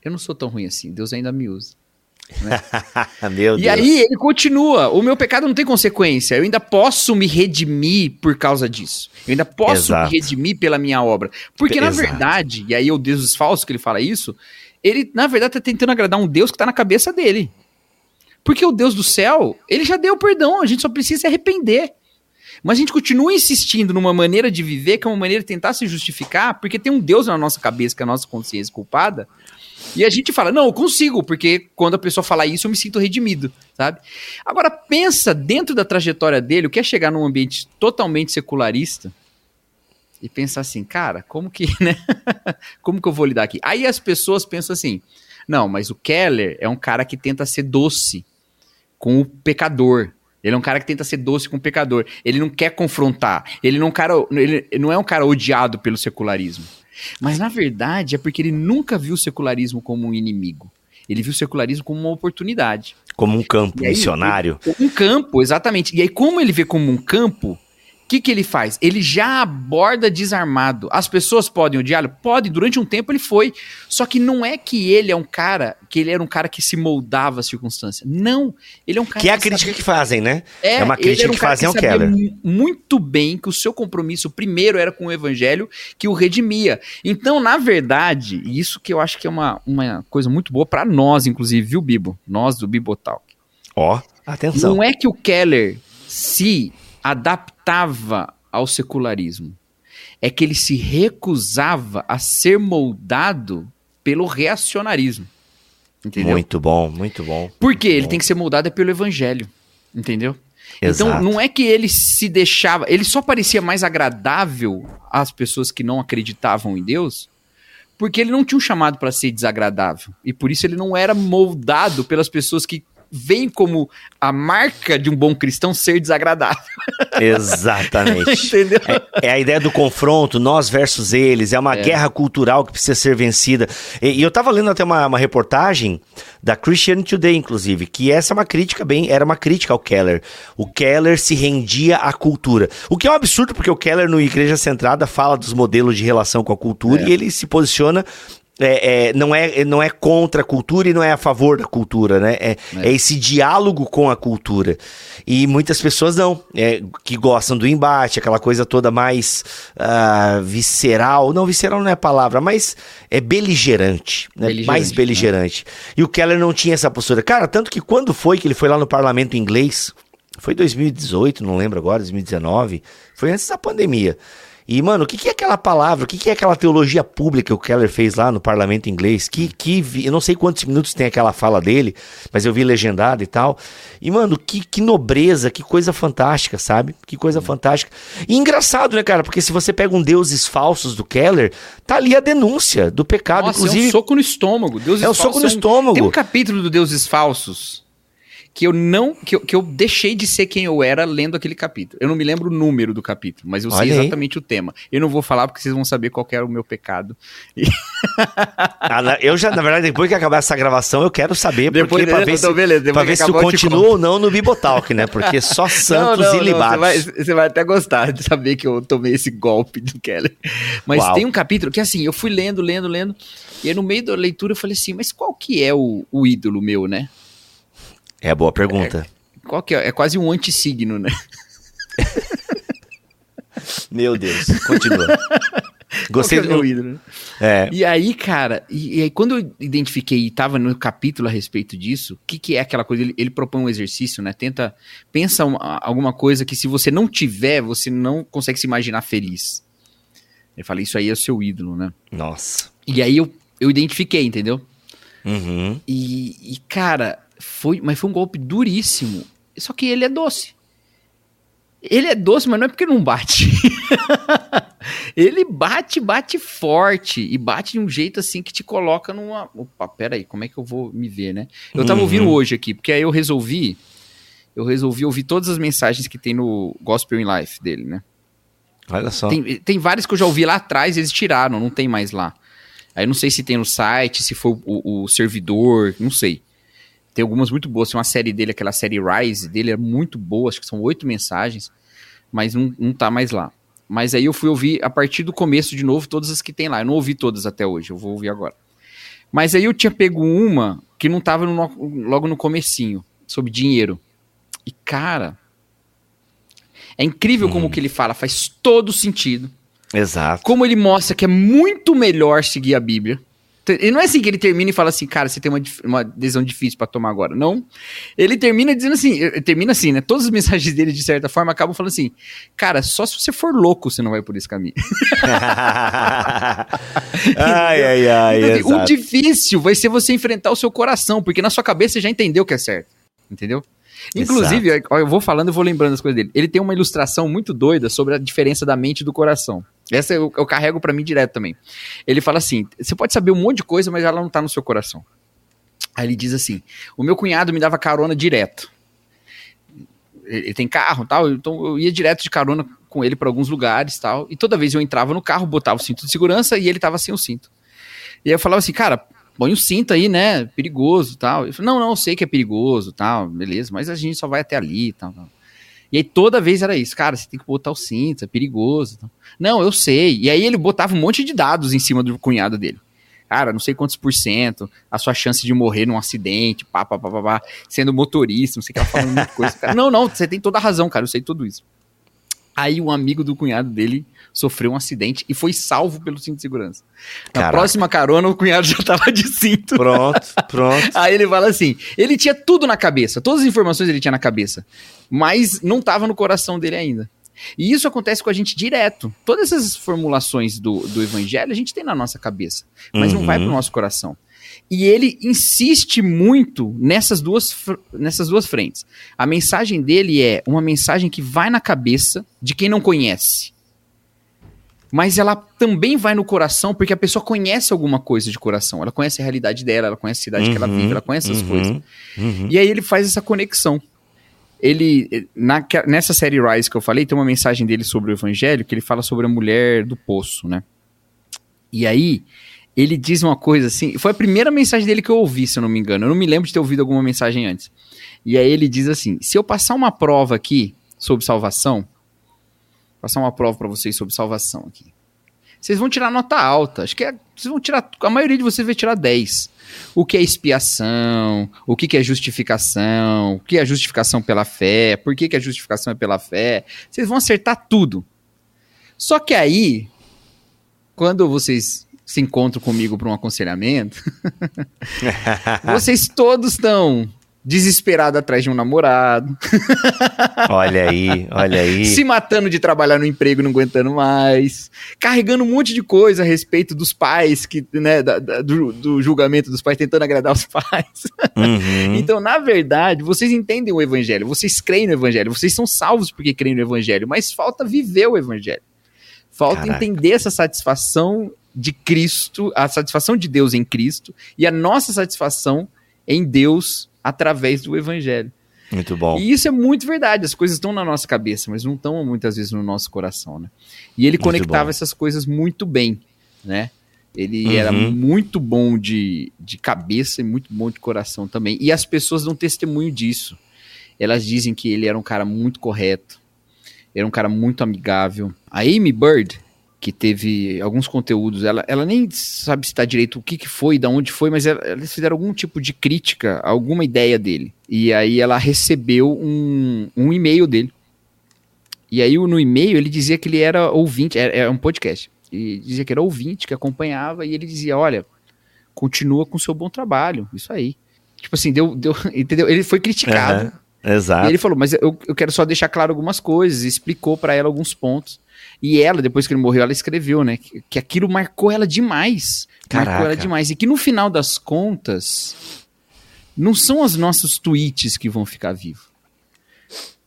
Eu não sou tão ruim assim, Deus ainda me usa". Né? Meu e Deus. aí ele continua: o meu pecado não tem consequência, eu ainda posso me redimir por causa disso. Eu ainda posso Exato. me redimir pela minha obra. Porque na Exato. verdade, e aí é o Deus falso que ele fala isso, ele na verdade tá tentando agradar um Deus que tá na cabeça dele. Porque o Deus do céu, ele já deu perdão, a gente só precisa se arrepender. Mas a gente continua insistindo numa maneira de viver, que é uma maneira de tentar se justificar, porque tem um Deus na nossa cabeça, que é a nossa consciência culpada, e a gente fala, não, eu consigo, porque quando a pessoa fala isso, eu me sinto redimido, sabe? Agora, pensa dentro da trajetória dele, o que é chegar num ambiente totalmente secularista e pensar assim, cara, como que, né? como que eu vou lidar aqui? Aí as pessoas pensam assim, não, mas o Keller é um cara que tenta ser doce com o pecador. Ele é um cara que tenta ser doce com o pecador. Ele não quer confrontar. Ele não, é cara, ele não é um cara odiado pelo secularismo. Mas na verdade é porque ele nunca viu o secularismo como um inimigo. Ele viu o secularismo como uma oportunidade. Como um campo aí, missionário. Um campo, exatamente. E aí, como ele vê como um campo, que, que ele faz? Ele já aborda desarmado. As pessoas podem odiá-lo? Podem, durante um tempo ele foi. Só que não é que ele é um cara, que ele era um cara que se moldava à circunstância. Não. Ele é um cara Que é a crítica que fazem, né? é, É uma crítica um que fazem ao sabia Keller. mu- muito bem que o seu compromisso primeiro era com o evangelho que o redimia. Então, na verdade, isso que eu acho que é uma, uma coisa muito boa pra nós, inclusive, viu, Bibo? Nós do Bibotalk. Ó, atenção. Não é que o Keller se adaptava ao secularismo. É que ele se recusava a ser moldado pelo reacionarismo. Entendeu? Muito bom, muito bom. Por quê? Ele bom. tem que ser moldado é pelo evangelho. Entendeu? Então, Exato. não é que ele se deixava. Ele só parecia mais agradável às pessoas que não acreditavam em Deus, porque ele não tinha um chamado para ser desagradável. E por isso ele não era moldado pelas pessoas que veem como a marca de um bom cristão ser desagradável. Exatamente. Entendeu? É a ideia do confronto, nós versus eles, é uma É. guerra cultural que precisa ser vencida. E, e eu tava lendo até uma, uma reportagem da Christian Today, inclusive, que essa é uma crítica bem, era uma crítica ao Keller. O Keller se rendia à cultura. O que é um absurdo, porque o Keller no Igreja Centrada fala dos modelos de relação com a cultura É. e ele se posiciona. É, é, não, é, não é contra a cultura e não é a favor da cultura, né? É, é esse diálogo com a cultura. E muitas pessoas não, é, que gostam do embate, aquela coisa toda mais ah, visceral. Não, visceral não é a palavra, mas é beligerante, né? Beligerante, mais né? beligerante. E o Keller não tinha essa postura. Cara, tanto que quando foi que ele foi lá no parlamento inglês, foi 2018, não lembro agora, 2019, foi antes da pandemia. E, mano, o que, que é aquela palavra, o que, que é aquela teologia pública que o Keller fez lá no parlamento inglês? Que, que vi- eu não sei quantos minutos tem aquela fala dele, mas eu vi legendado e tal. E, mano, que, que nobreza, que coisa fantástica, sabe? Que coisa fantástica. E engraçado, né, cara? Porque se você pega um deuses falsos do Keller, tá ali a denúncia do pecado, Nossa, inclusive. é um soco no estômago. Deuses É um soco no são- estômago. Tem um capítulo do Deuses Falsos que eu não. Que eu, que eu deixei de ser quem eu era lendo aquele capítulo. Eu não me lembro o número do capítulo, mas eu sei Olha aí. exatamente o tema. Eu não vou falar porque vocês vão saber qual era o meu pecado. Ah, na- eu já, na verdade, depois que acabar essa gravação, eu quero saber, porque pra ver, se, então, beleza, pra ver se tu continua ou não no Bibotalk, né? Porque só santos Não, não, e não, libados. Você vai, você vai até gostar de saber que eu tomei esse golpe do Keller. Mas Uau. tem um capítulo que assim, eu fui lendo, lendo, lendo, e aí no meio da leitura eu falei assim, mas qual que é o, o ídolo meu, né? É boa pergunta. Qual que é? É quase um antissigno, né? Meu Deus, continua. Gostei é do. meu ídolo, né? É, E aí, cara, e, e aí quando eu identifiquei e tava no capítulo a respeito disso, o que, que é aquela coisa? Ele, ele propõe um exercício, né? Tenta, pensa uma- alguma coisa que se você não tiver, você não consegue se imaginar feliz. Ele fala, isso aí é o seu ídolo, né? nossa. E aí eu, eu identifiquei, entendeu? Uhum. E, e, cara, foi, mas foi um golpe duríssimo. Só que ele é doce. Ele é doce, mas não é porque não bate. Ele bate, bate forte. E bate de um jeito assim que te coloca numa. Opa, peraí, como é que eu vou me ver, né? Eu tava Uhum. ouvindo hoje aqui, porque aí eu resolvi. Eu resolvi ouvir todas as mensagens que tem no Gospel in Life dele, né? Olha só. Tem, tem várias que eu já ouvi lá atrás, eles tiraram, não tem mais lá. Aí eu não sei se tem no site, se foi o, o servidor, não sei. Tem algumas muito boas. Tem uma série dele, aquela série Rise dele, é muito boa, acho que são oito mensagens, mas não, não tá mais lá. Mas aí eu fui ouvir a partir do começo de novo todas as que tem lá. Eu não ouvi todas até hoje, eu vou ouvir agora. Mas aí eu tinha pego uma que não tava no- logo no comecinho, sobre dinheiro. E cara, é incrível como o que ele fala, faz todo sentido Exato. como ele mostra que é muito melhor seguir a Bíblia. E não é assim que ele termina e fala assim, cara, você tem uma, uma decisão difícil pra tomar agora. Não. Ele termina dizendo assim, eh, termina assim, né? Todas as mensagens dele, de certa forma, acabam falando assim, cara, só se você for louco você não vai por esse caminho. ai, ai, ai. Então, assim, o exato. difícil vai ser você enfrentar o seu coração, porque na sua cabeça você já entendeu o que é certo. Entendeu? Inclusive, ó, eu vou falando e vou lembrando as coisas dele. Ele tem uma ilustração muito doida sobre a diferença da mente e do coração. Essa eu, eu carrego pra mim direto também. Ele fala assim: você pode saber um monte de coisa, mas ela não tá no seu coração. Aí ele diz assim: o meu cunhado me dava carona direto. Ele tem carro tal, então eu ia direto de carona com ele pra alguns lugares tal. E toda vez eu entrava no carro, botava o cinto de segurança e ele tava sem o cinto. E aí eu falava assim, cara, põe o cinto aí, né? Perigoso tal. Ele falou, não, não, sei que é perigoso tal, beleza, mas a gente só vai até ali tal, tal. E aí toda vez era isso, cara, você tem que botar o cinto, é perigoso. Tal. Não, eu sei. E aí ele botava um monte de dados em cima do cunhado dele. Cara, não sei quantos por cento, a sua chance de morrer num acidente, pá, pá, pá, pá, pá sendo motorista, não sei o que ela falando muita coisa. Cara, não, não, você tem toda a razão, cara, eu sei tudo isso. Aí um amigo do cunhado dele sofreu um acidente e foi salvo pelo cinto de segurança. Na Caraca. próxima carona, o cunhado já tava de cinto. Pronto, pronto. Aí ele fala assim: ele tinha tudo na cabeça, todas as informações ele tinha na cabeça, mas não tava no coração dele ainda. E isso acontece com a gente direto. Todas essas formulações do, do evangelho a gente tem na nossa cabeça, mas não vai Uhum. pro nosso coração. E ele insiste muito nessas duas, nessas duas frentes. A mensagem dele é uma mensagem que vai na cabeça de quem não conhece. Mas ela também vai no coração porque a pessoa conhece alguma coisa de coração. Ela conhece a realidade dela, ela conhece a cidade que ela Uhum, vive, ela conhece essas uhum, coisas. uhum. E aí ele faz essa conexão. Ele, na, nessa série Rise que eu falei, tem uma mensagem dele sobre o evangelho que ele fala sobre a mulher do poço, né? E aí, ele diz uma coisa assim. Foi a primeira mensagem dele que eu ouvi, se eu não me engano. Eu não me lembro de ter ouvido alguma mensagem antes. E aí ele diz assim: se eu passar uma prova aqui sobre salvação, passar uma prova pra vocês sobre salvação aqui. Vocês vão tirar nota alta. Acho que é, vocês vão tirar. A maioria de vocês vai tirar 10. O que é expiação? O que, que é justificação? O que é justificação pela fé? Por que, que a justificação é pela fé? Vocês vão acertar tudo. Só que aí, quando vocês se encontram comigo para um aconselhamento, vocês todos estão desesperados atrás de um namorado, Olha aí, olha aí. se matando de trabalhar no emprego não aguentando mais, carregando um monte de coisa a respeito dos pais, que, né, da- da- do, do julgamento dos pais, tentando agradar os pais. Uhum. Então, na verdade, vocês entendem o evangelho, vocês creem no evangelho, vocês são salvos porque creem no evangelho, mas falta viver o evangelho. Falta Caraca. entender essa satisfação de Cristo, a satisfação de Deus em Cristo e a nossa satisfação em Deus através do evangelho. Muito bom. E isso é muito verdade. As coisas estão na nossa cabeça, mas não estão muitas vezes no nosso coração, né? E ele Muito conectava bom. essas coisas muito bem, né? Ele Uhum. era muito bom de, de cabeça e muito bom de coração também. E as pessoas dão testemunho disso. Elas dizem que ele era um cara muito correto, era um cara muito amigável. A Amy Bird, que teve alguns conteúdos, ela, ela nem sabe citar direito o que, que foi, de onde foi, mas ela- eles fizeram algum tipo de crítica alguma ideia dele. E aí ela recebeu um, um e-mail dele. E aí no e-mail ele dizia que ele era ouvinte, era, era um podcast. E dizia que era ouvinte, que acompanhava, e ele dizia: olha, continua com seu bom trabalho, isso aí. Tipo assim, deu, deu, entendeu? Ele foi criticado. Aham, Exato. E ele falou, mas eu, eu quero só deixar claro algumas coisas, explicou pra ela alguns pontos. E ela, depois que ele morreu, ela escreveu, né, que, que aquilo marcou ela demais. Marcou Caraca. ela demais. E que no final das contas, não são os nossos tweets que vão ficar vivos.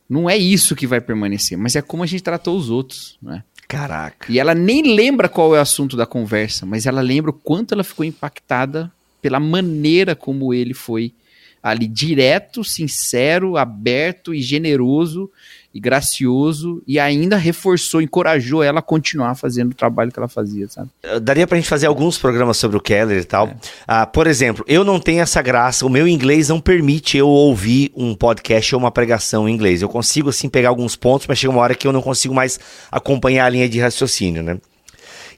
Não é isso que vai permanecer, mas é como a gente tratou os outros, né? Caraca. E ela nem lembra qual é o assunto da conversa, mas ela lembra o quanto ela ficou impactada pela maneira como ele foi ali direto, sincero, aberto e generoso e gracioso e ainda reforçou, encorajou ela a continuar fazendo o trabalho que ela fazia, sabe? Daria pra gente fazer alguns programas sobre o Keller e tal. É. Ah, por exemplo, eu não tenho essa graça, o meu inglês não permite eu ouvir um podcast ou uma pregação em inglês. Eu consigo, assim, pegar alguns pontos, mas chega uma hora que eu não consigo mais acompanhar a linha de raciocínio, né?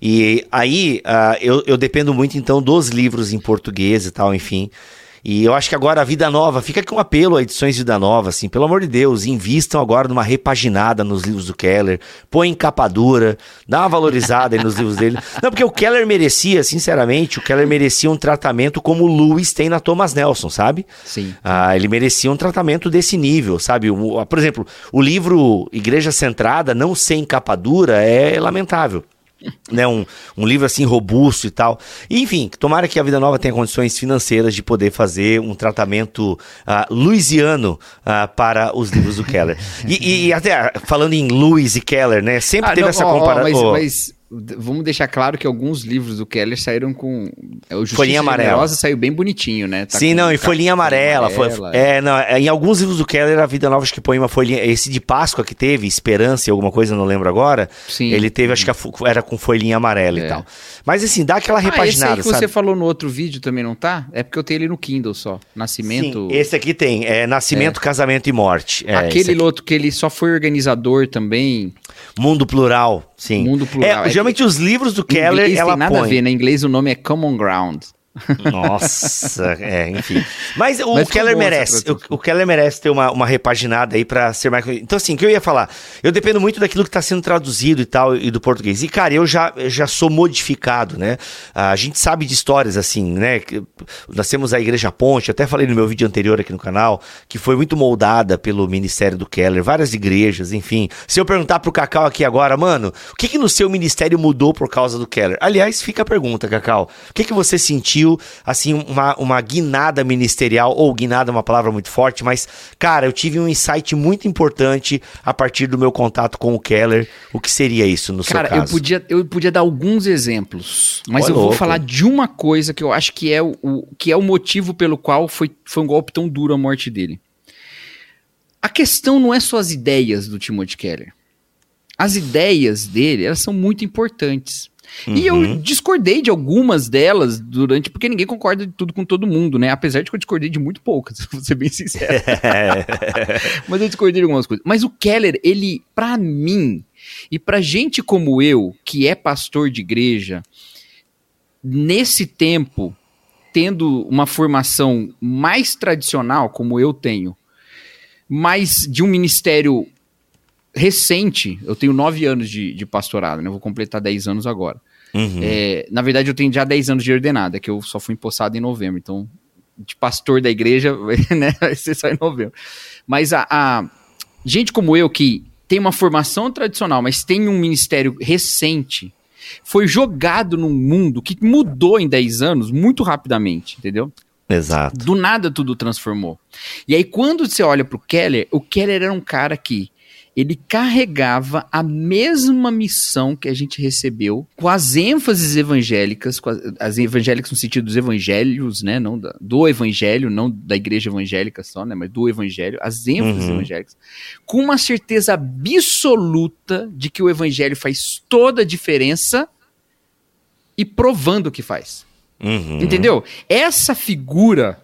E aí, uh, eu, eu dependo muito, então, dos livros em português e tal, enfim. E eu acho que agora a Vida Nova, fica com um apelo a edições Vida Nova, assim, pelo amor de Deus, invistam agora numa repaginada nos livros do Keller, põe em capa dura, dá uma valorizada aí nos livros dele. Não, porque o Keller merecia, sinceramente, o Keller merecia um tratamento como o Lewis tem na Thomas Nelson, sabe? Sim. Ah, ele merecia um tratamento desse nível, sabe? Por exemplo, o livro Igreja Centrada, não sem capa dura, é lamentável né, um, um livro assim robusto e tal. E, enfim, tomara que a Vida Nova tenha condições financeiras de poder fazer um tratamento uh, louisiano uh, para os livros do Keller. E, e, até falando em Lewis e Keller, né? Sempre ah, teve não, essa comparação. Mas, mas, Vamos deixar claro que alguns livros do Keller saíram com. É, o Justiça folhinha amarela. saiu bem bonitinho, né? Tá Sim, não, e folhinha amarela. amarela foi, é. é, não, é, em alguns livros do Keller, a Vida Nova acho que põe uma folhinha. Esse de Páscoa que teve, Esperança e alguma coisa, não lembro agora. Sim. Ele teve, acho que era com folhinha amarela é. e tal. Mas assim, dá aquela repaginada. Ah, esse aí que sabe? você falou no outro vídeo também não tá? É porque eu tenho ele no Kindle só. Nascimento. Sim, esse aqui tem. É Nascimento, é. Casamento e Morte. É, Aquele outro que ele só foi organizador também. Mundo Plural, sim. Mundo Plural. É, geralmente os livros do Keller, inglês ela tem nada põe. a ver, né? Em inglês o nome é Common Ground. Nossa, é, enfim. Mas o Mas Keller merece. O, o, Keller merece ter uma, uma repaginada aí para ser mais. Então, assim, o que eu ia falar? Eu dependo muito daquilo que está sendo traduzido e tal, e do português. E, cara, eu já, já sou modificado, né? A gente sabe de histórias assim, né? Nós temos a Igreja Ponte, até falei no meu vídeo anterior aqui no canal, que foi muito moldada pelo ministério do Keller, várias igrejas, enfim. Se eu perguntar pro Cacau aqui agora, mano, o que, que no seu ministério mudou por causa do Keller? Aliás, fica a pergunta, Cacau. O que, que você sentiu? Assim, uma, uma guinada ministerial, ou guinada é uma palavra muito forte, mas, cara, eu tive um insight muito importante a partir do meu contato com o Keller. O que seria isso no cara, seu caso? Cara, eu podia, eu podia dar alguns exemplos, mas eu louco. vou falar de uma coisa que eu acho que é o, o, que é o motivo pelo qual foi, foi um golpe tão duro a morte dele. A questão não é só as ideias do Timothy Keller. As ideias dele, elas são muito importantes. Uhum. E eu uhum. discordei de algumas delas durante, porque ninguém concorda de tudo com todo mundo, né? Apesar de que eu discordei de muito poucas, vou ser bem sincero. Mas eu discordei de algumas coisas. Mas o Keller, ele, para mim, e pra gente como eu, que é pastor de igreja, nesse tempo, tendo uma formação mais tradicional, como eu tenho, mas de um ministério recente, eu tenho nove anos de, de pastorado, né? Eu vou completar dez anos agora. Uhum. É, na verdade, eu tenho já dez anos de ordenada, que eu só fui empossado em novembro. Então, de pastor da igreja, né? Ser só em novembro. Mas a, a gente como eu, que tem uma formação tradicional, mas tem um ministério recente, foi jogado num mundo que mudou em 10 anos muito rapidamente, entendeu? Exato. Do nada tudo transformou. E aí, quando você olha pro Keller, o Keller era um cara que ele carregava a mesma missão que a gente recebeu, com as ênfases evangélicas, as, as, evangélicas no sentido dos evangelhos, né, não da, do evangelho, não da igreja evangélica só, né, mas do evangelho, as ênfases uhum. evangélicas, com uma certeza absoluta de que o evangelho faz toda a diferença e provando que faz. Uhum. Entendeu? Essa figura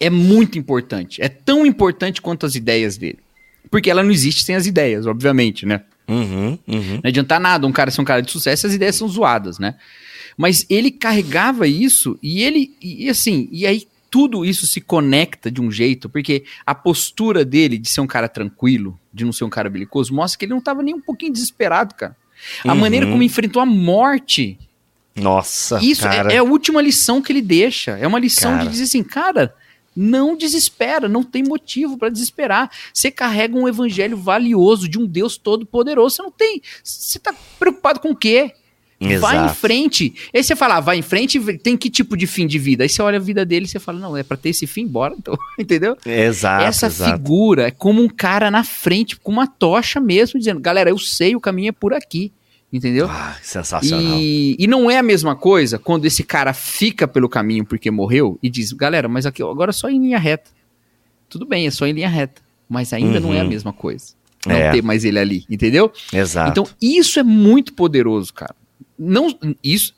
é muito importante. É tão importante quanto as ideias dele. Porque ela não existe sem as ideias, obviamente, né? Uhum, uhum. Não adianta nada um cara ser um cara de sucesso as ideias são zoadas, né? Mas ele carregava isso e ele, e assim, e aí tudo isso se conecta de um jeito, porque a postura dele de ser um cara tranquilo, de não ser um cara belicoso, mostra que ele não estava nem um pouquinho desesperado, cara. A uhum. maneira como enfrentou a morte. Nossa. Isso é, é, a última lição que ele deixa. É uma lição cara. de dizer assim, cara, não desespera, não tem motivo para desesperar. Você carrega um evangelho valioso de um Deus todo poderoso, você não tem, você tá preocupado com o quê? Vai em Exato. frente. Aí você fala, ah, vai em frente, tem que tipo de fim de vida? Aí você olha a vida dele e você fala, não, é pra ter esse fim, bora, então, entendeu? Exato, Essa exato. figura é como um cara na frente, com uma tocha mesmo, dizendo, galera, eu sei, o caminho é por aqui, entendeu? Ah, sensacional. E, e não é a mesma coisa quando esse cara fica pelo caminho porque morreu e diz, galera, mas aqui agora é só em linha reta. Tudo bem, é só em linha reta. Mas ainda não é a Uhum. mesma coisa. Não É. ter mais ele ali, entendeu? Exato. Então, isso é muito poderoso, cara. Não, isso,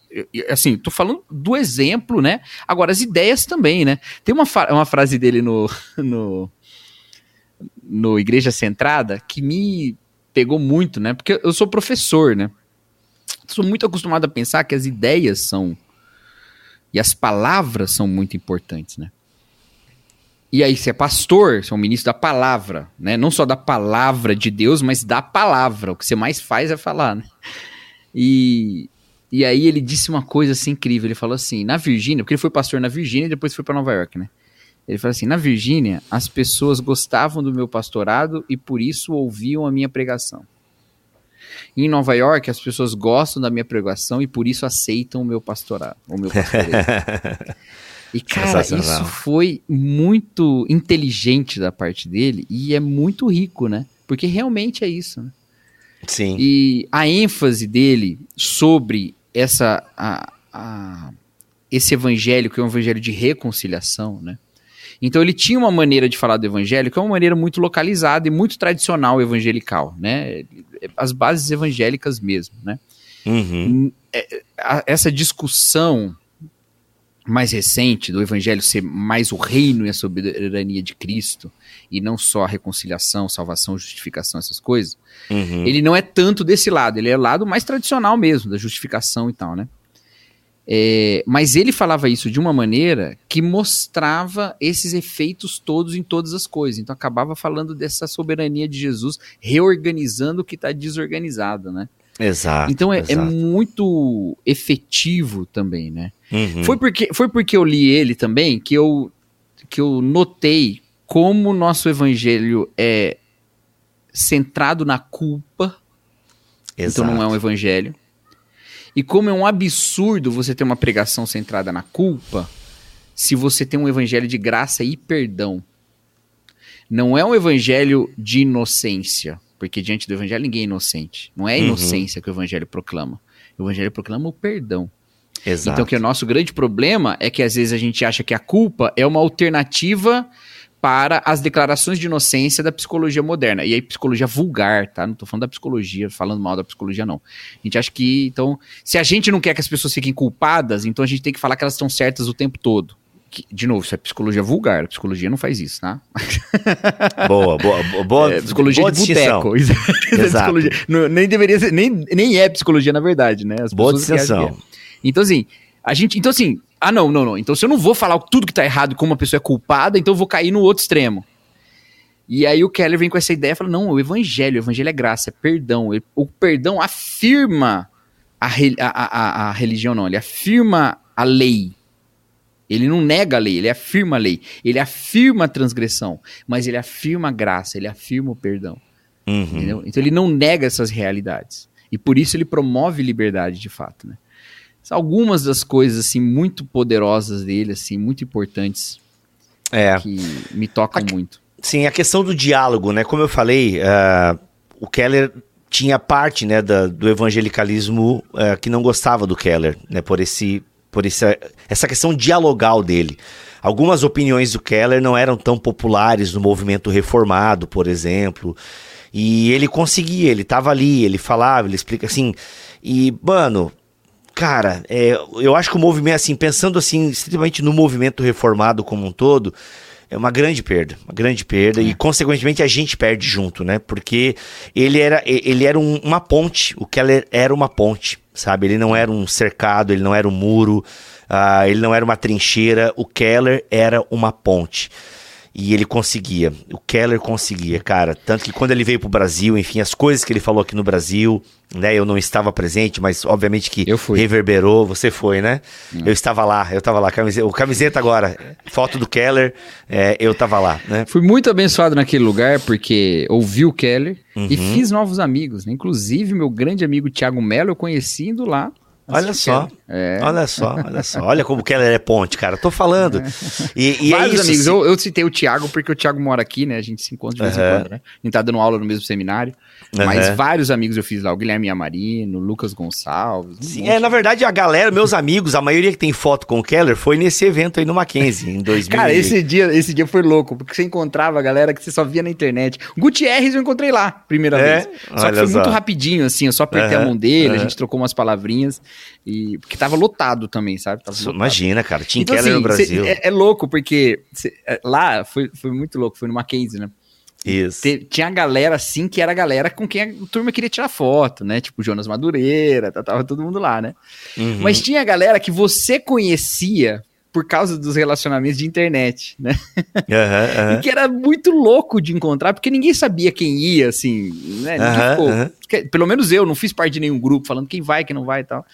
assim, tô falando do exemplo, né? Agora, as ideias também, né? Tem uma, uma frase dele no, no, no Igreja Centrada que me pegou muito, né? Porque eu sou professor, né? Sou muito acostumado a pensar que as ideias são e as palavras são muito importantes, né? E aí, você é pastor, você é um ministro da palavra, né? Não só da palavra de Deus, mas da palavra. O que você mais faz é falar, né? E, e aí ele disse uma coisa assim incrível. Ele falou assim, na Virgínia, porque ele foi pastor na Virgínia e depois foi para Nova York, né? Ele falou assim, na Virgínia, as pessoas gostavam do meu pastorado e por isso ouviam a minha pregação. Em Nova York, as pessoas gostam da minha pregação e por isso aceitam o meu pastorado, o meu pastoreio. E, cara, isso foi muito inteligente da parte dele e é muito rico, né? Porque realmente é isso, né? Sim. E a ênfase dele sobre essa, a- a- esse evangelho, que é um evangelho de reconciliação, né? Então ele tinha uma maneira de falar do evangelho que é uma maneira muito localizada e muito tradicional evangelical, né? As bases evangélicas mesmo, né? Uhum. a- essa discussão mais recente do evangelho ser mais o reino e a soberania de Cristo e não só a reconciliação, salvação, justificação, essas coisas, Uhum. ele não é tanto desse lado, ele é o lado mais tradicional mesmo, da justificação e tal, né? É, mas ele falava isso de uma maneira que mostrava esses efeitos todos em todas as coisas. Então acabava falando dessa soberania de Jesus reorganizando o que está desorganizado, né? Exato. Então é, é exato. muito efetivo também, né? Uhum. Foi, porque, foi porque eu li ele também que eu, que eu notei como o nosso evangelho é centrado na culpa, Exato. então não é um evangelho. E como é um absurdo você ter uma pregação centrada na culpa, se você tem um evangelho de graça e perdão. Não é um evangelho de inocência, porque diante do evangelho ninguém é inocente. Não é a Uhum. inocência que o evangelho proclama. O evangelho proclama o perdão. Exato. Então, que o nosso grande problema é que às vezes a gente acha que a culpa é uma alternativa para as declarações de inocência da psicologia moderna. E aí, psicologia vulgar, tá? Não tô falando da psicologia, falando mal da psicologia, não. A gente acha que, então, se a gente não quer que as pessoas fiquem culpadas, então a gente tem que falar que elas estão certas o tempo todo. Que, de novo, isso é psicologia vulgar. A psicologia não faz isso, tá? Boa, boa, boa, boa, É psicologia boa de boteco. É Exato. Não, nem deveria ser, nem, nem é psicologia, na verdade, né? As Boa que distinção. é. Então, assim, a gente. Então, assim, ah, não, não, não. Então, se eu não vou falar tudo que tá errado como uma pessoa é culpada, então eu vou cair no outro extremo. E aí o Keller vem com essa ideia e fala: não, o evangelho, o evangelho é graça, é perdão. O perdão afirma a, a, a, a- religião, não, ele afirma a lei. Ele não nega a lei, ele afirma a lei. Ele afirma a transgressão, mas ele afirma a graça, ele afirma o perdão. Uhum. Então ele não nega essas realidades. E por isso ele promove liberdade de fato, né? Algumas das coisas assim muito poderosas dele, assim, muito importantes É. que me tocam Aqui- muito. Sim, a questão do diálogo, né? Como eu falei, ah, o Keller tinha parte né, da- do evangelicalismo ah, que não gostava do Keller, né? Por esse, por essa, essa questão dialogal dele. Algumas opiniões do Keller não eram tão populares no movimento reformado, por exemplo. E ele conseguia, ele tava ali, ele falava, ele explica assim. E, mano, cara, é, eu acho que o movimento, assim, pensando assim, estritamente no movimento reformado como um todo, é uma grande perda, uma grande perda, e consequentemente a gente perde junto, né? Porque ele era, ele era um- uma ponte, o Keller era uma ponte, sabe? Ele não era um cercado, ele não era um muro, ah, ele não era uma trincheira, o Keller era uma ponte. E ele conseguia, o Keller conseguia, cara. Tanto que quando ele veio pro Brasil, enfim, as coisas que ele falou aqui no Brasil, né? Eu não estava presente, mas obviamente que Eu fui. reverberou. Você foi, né? Eu estava lá, eu estava lá. Camiseta, o camiseta agora, foto do Keller, é, eu estava lá, né? Fui muito abençoado naquele lugar porque ouvi o Keller e Uhum. fiz novos amigos, né? Inclusive meu grande amigo Thiago Mello eu conheci indo lá Olha só. É. Olha só, olha só. Olha como que ela é ponte, cara. Tô falando. E, e é Vários é isso, amigos. Eu, eu, citei o Thiago porque o Thiago mora aqui, né? A gente se encontra de vez uhum. em quando, né? A gente tá dando aula no mesmo seminário. Uhum. Mas vários amigos eu fiz lá. O Guilherme Amarino, o Lucas Gonçalves. Um Sim, é, na verdade, a galera, meus amigos, a maioria que tem foto com o Keller foi nesse evento aí no Mackenzie, em 2000. Cara, esse dia, esse dia foi louco, porque você encontrava a galera que você só via na internet. O Gutierrez eu encontrei lá, primeira é? vez. Só Olha que foi só. muito rapidinho, assim. Eu só apertei uhum. a mão dele, a gente trocou umas palavrinhas. E, porque tava lotado também, sabe? Lotado. Imagina, cara. Tim então, Keller assim, no Brasil. Cê, é, é, louco, porque cê, é, lá foi, foi muito louco, foi no Mackenzie, né? Isso. Te, tinha a galera assim que era a galera com quem a turma queria tirar foto, né? Tipo Jonas Madureira, tava todo mundo lá, né? Uhum. Mas tinha a galera que você conhecia por causa dos relacionamentos de internet, né? Uhum, uhum. E que era muito louco de encontrar, porque ninguém sabia quem ia, assim, né? Pelo menos eu não fiz parte de nenhum grupo falando quem vai, quem não vai e tal.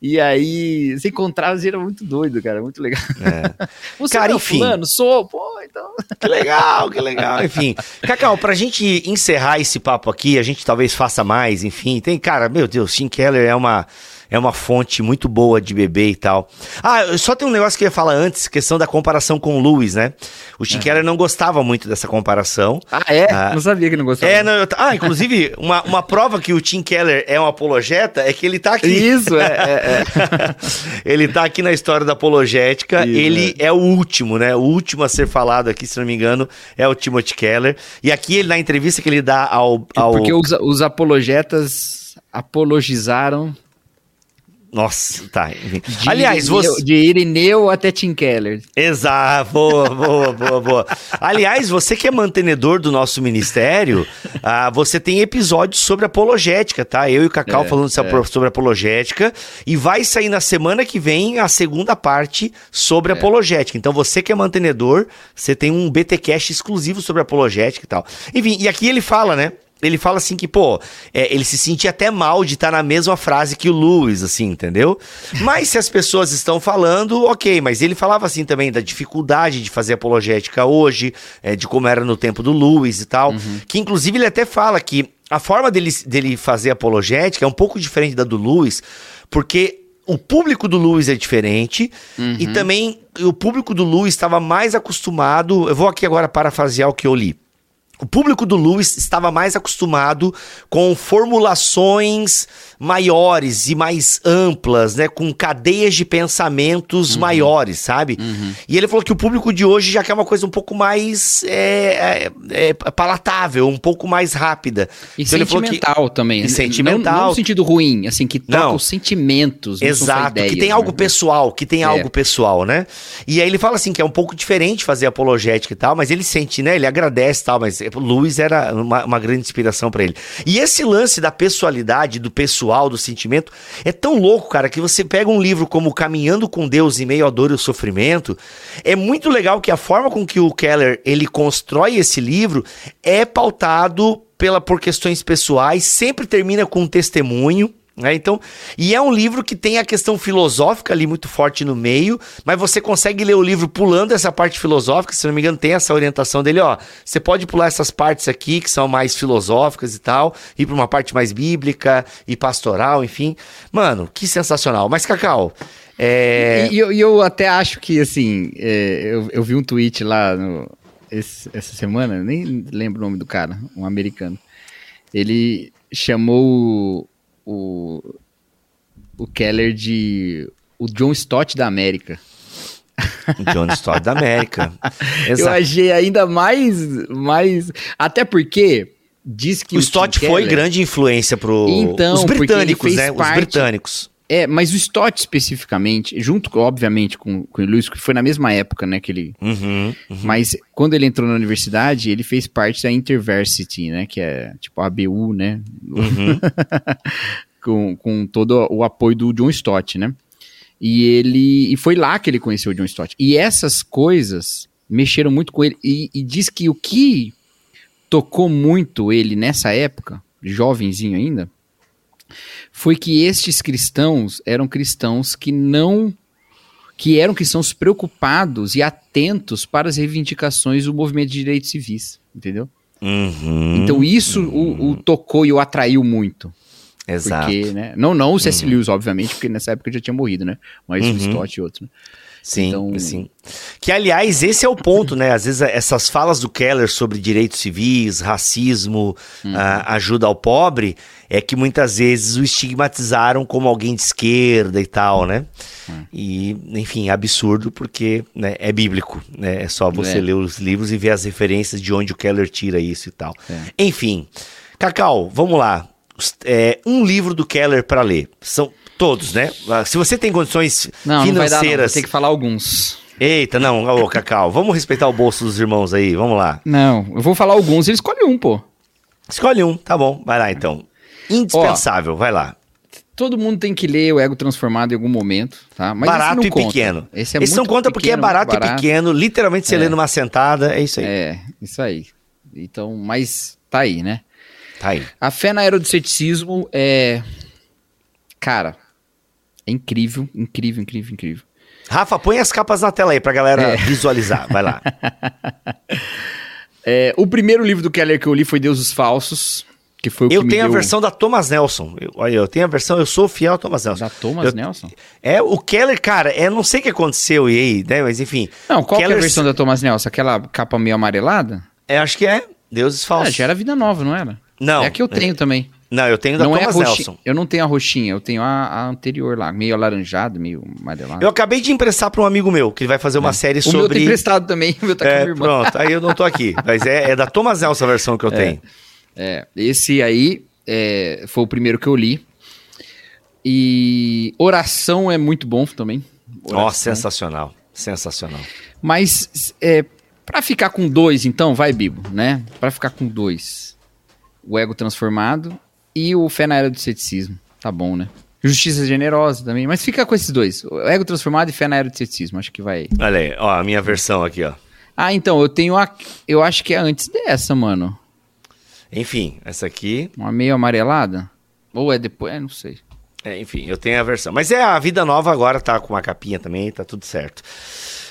E aí, se encontrar, era muito doido, cara, muito legal. É. Você cara, é enfim. fulano? Sou, pô, então. Que legal, que legal. Enfim, Cacau, pra gente encerrar esse papo aqui, a gente talvez faça mais, enfim. Tem, cara, meu Deus, Tim Keller é uma é uma fonte muito boa de beber e tal. Ah, só tem um negócio que eu ia falar antes, questão da comparação com o Lewis, né? O Tim é. Keller não gostava muito dessa comparação. Ah, é? Ah, não sabia que não gostava. É, não, eu, ah, inclusive, uma, uma prova que o Tim Keller é um apologeta é que ele tá aqui. Isso, é. é, é. ele tá aqui na história da apologética. Isso, ele é. é. o último, né? O último a ser falado aqui, se não me engano, é o Timothy Keller. E aqui, ele, na entrevista que ele dá ao. ao... Porque os, os apologetas apologizaram nossa, tá. Enfim. De Aliás, Irineu, você. De Irineu até Tim Keller. Exato, boa, boa, boa, boa. Aliás, você que é mantenedor do nosso ministério, ah, você tem episódios sobre apologética, tá? Eu e o Cacau é, falando é. sobre apologética. E vai sair na semana que vem a segunda parte sobre é. apologética. Então, você que é mantenedor, você tem um BTcast exclusivo sobre apologética e tal. Enfim, e aqui ele fala, né? Ele fala assim que, pô, é, ele se sentia até mal de estar na mesma frase que o Lewis, assim, entendeu? Mas se as pessoas estão falando, ok, mas ele falava assim também da dificuldade de fazer apologética hoje, é, de como era no tempo do Lewis e tal, uhum. que inclusive ele até fala que a forma dele, dele fazer apologética é um pouco diferente da do Lewis, porque o público do Lewis é diferente uhum. e também o público do Lewis estava mais acostumado, eu vou aqui agora parafrasear o que eu li, o público do Lewis estava mais acostumado com formulações maiores e mais amplas, né? Com cadeias de pensamentos uhum. maiores, sabe? Uhum. E ele falou que o público de hoje já quer uma coisa um pouco mais é, é, é palatável, um pouco mais rápida. E então sentimental que... também. E sentimental. Não, não no sentido ruim, assim, que toca não. os sentimentos. Exato, ideias, que tem né? algo pessoal, que tem é. algo pessoal, né? E aí ele fala assim que é um pouco diferente fazer apologética e tal, mas ele sente, né? Ele agradece e tal, mas Luiz era uma, uma grande inspiração para ele. E esse lance da pessoalidade, do pessoal, do sentimento, é tão louco, cara, que você pega um livro como Caminhando com Deus em meio à dor e ao sofrimento, é muito legal que a forma com que o Keller ele constrói esse livro é pautado pela por questões pessoais, sempre termina com um testemunho, né? Então, e é um livro que tem a questão filosófica ali muito forte no meio, mas você consegue ler o livro pulando essa parte filosófica, se não me engano, tem essa orientação dele, ó. Você pode pular essas partes aqui que são mais filosóficas e tal, ir para uma parte mais bíblica e pastoral, enfim. Mano, que sensacional. Mas, Cacau. É... E, eu, eu até acho que, assim, é, eu, eu vi um tweet lá no, esse, essa semana, nem lembro o nome do cara, um americano. Ele chamou o, o Keller de o John Stott da América. O John Stott da América. Exato. Eu achei ainda mais, mais. Até porque diz que o, o Stott foi grande influência para então, os britânicos, né? Parte... Os britânicos. É, mas o Stott especificamente, junto, obviamente, com, com o Lewis, que foi na mesma época, né, que ele... Uhum, uhum. Mas quando ele entrou na universidade, ele fez parte da Interversity, né, que é tipo a ABU, né, uhum. com, com todo o apoio do John Stott, né. E ele e foi lá que ele conheceu o John Stott. E essas coisas mexeram muito com ele. E, e diz que o que tocou muito ele nessa época, jovenzinho ainda, foi que estes cristãos eram cristãos que não que eram cristãos preocupados e atentos para as reivindicações do movimento de direitos civis, entendeu? Uhum, então isso uhum. o, o, tocou e o atraiu muito. Exato. Porque, né? Não, não o C.S. Lewis, obviamente, porque nessa época já tinha morrido, né? Mas Uhum. o Stott e outros, né? Sim, Então- sim. Que, aliás, esse é o ponto, né? Às vezes essas falas do Keller sobre direitos civis, racismo, Uhum. ah, ajuda ao pobre, é que muitas vezes o estigmatizaram como alguém de esquerda e tal, né? Hum. E, enfim, absurdo porque né, é bíblico, né? É só você É. ler os livros e ver as referências de onde o Keller tira isso e tal. É. Enfim, Cacau, vamos lá. É, um livro do Keller para ler. São todos, né? Ah, Se você tem condições Não, não vai dar, não. Financeiras. ter que falar alguns. Eita, não, ô Cacau, vamos respeitar o bolso dos irmãos aí, vamos lá. Não, eu vou falar alguns, ele escolhe um, pô. Escolhe um, tá bom, vai lá então. Indispensável, vai lá. Todo mundo tem que ler o Ego Transformado em algum momento, tá? Mas barato e conta. pequeno. Esse é Esse não conta porque é pequeno, barato, muito e pequeno, literalmente você É. lê numa sentada, é isso aí. É, isso aí. Então, mas tá aí, né? Tá aí. A fé na era do ceticismo é. Cara, é incrível, incrível, incrível, incrível. Rafa, põe as capas na tela aí pra galera É. visualizar, vai lá. É, o primeiro livro do Keller que eu li foi Deuses Falsos, que foi o que Eu me tenho a deu- versão da Thomas Nelson. Eu- olha, eu tenho a versão, eu sou fiel ao Thomas Nelson. da Thomas Eu- Nelson. É, o Keller, cara, é, não sei o que aconteceu e aí, né, mas enfim. Não, qual que é a Keller- versão da Thomas Nelson? Aquela capa meio amarelada? É, acho que é, Deuses Ah, Falsos. já era Vida Nova, não era? Não. É a que eu tenho também. Não, eu tenho da não é a Thomas roxinha. Nelson. Eu não tenho a roxinha, eu tenho a, a anterior lá, meio alaranjado, meio amarelado. Eu acabei de emprestar para um amigo meu, que ele vai fazer uma série É. o meu tá sobre. emprestado também, o meu tá com a É, minha irmã. pronto, aí eu não tô aqui. Mas é, é da Thomas Nelson a versão que eu tenho. É, esse aí é, foi o primeiro que eu li. E oração é muito bom também. Nossa, Oração. sensacional. Sensacional. Mas é, para ficar com dois, então, vai, Bibo, né? Pra ficar com dois. O ego transformado e o fé na era do ceticismo. Tá bom, né? Justiça generosa também. Mas fica com esses dois. O ego transformado e fé na era do ceticismo. Acho que vai. Olha aí, ó, a minha versão aqui, ó. Ah, então, eu tenho a. Eu acho que é antes dessa, mano. Enfim, essa aqui. Uma meio amarelada? Ou é depois? É, não sei. É, enfim, eu tenho a versão. Mas é a Vida Nova agora, tá com uma capinha também, tá tudo certo.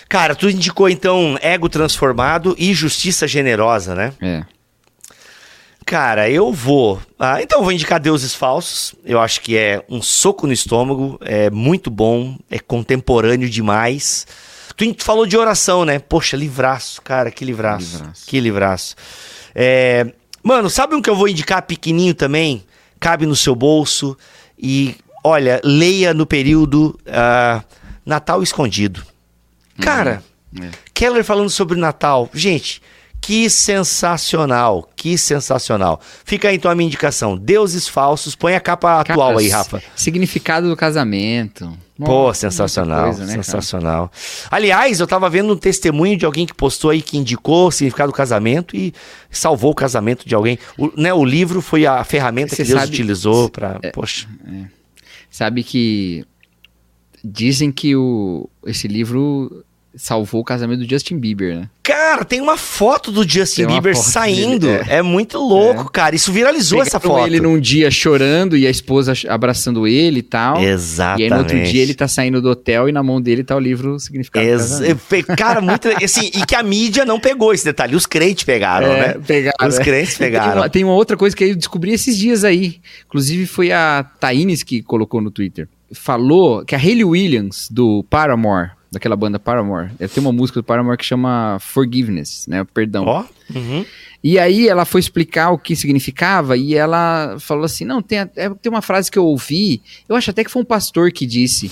Cara, tu indicou então Ego Transformado e Justiça Generosa, né? É. Cara, eu vou. Ah, então eu vou indicar Deuses Falsos. Eu acho que é um soco no estômago, é muito bom, é contemporâneo demais. Tu falou de oração, né? Poxa, livraço, cara, que livraço. Livraço. Que livraço. É, Mano, sabe um que eu vou indicar pequenininho também? Cabe no seu bolso. E, olha, leia no período ah, Natal Escondido. Cara, É. Keller falando sobre Natal. Gente, que sensacional, que sensacional. Fica aí então a minha indicação. Deuses falsos, põe a capa atual Cara, aí, Rafa. Significado do casamento. Pô, sensacional, coisa, né, cara? sensacional. Aliás, eu tava vendo um testemunho de alguém que postou aí que indicou o significado do casamento e salvou o casamento de alguém. O, né, o livro foi a ferramenta Você que Deus sabe- utilizou pra... Poxa, Sabe que dizem que o, esse livro salvou o casamento do Justin Bieber, né? cara, tem uma foto do Justin Tem Bieber saindo. dele, é. muito louco, cara. Isso viralizou essa Pegaram foto. ele num dia chorando e a esposa abraçando ele e tal. Exatamente. E aí no outro dia ele tá saindo do hotel e na mão dele tá o livro Significado do Ex cara, muito. assim, e que a mídia não pegou esse detalhe. Os crentes pegaram, É, né? pegaram, Os é. crentes Tem pegaram. uma, tem uma outra coisa que eu descobri esses dias aí. Inclusive foi a Taines que colocou no Twitter. Falou que a Hayley Williams, do Paramore, daquela banda Paramore, ela tem uma música do Paramore que chama Forgiveness, né? Perdão. Ó. uhum. E aí ela foi explicar o que significava e ela falou assim: não, tem, é, tem uma frase que eu ouvi, eu acho até que foi um pastor que disse.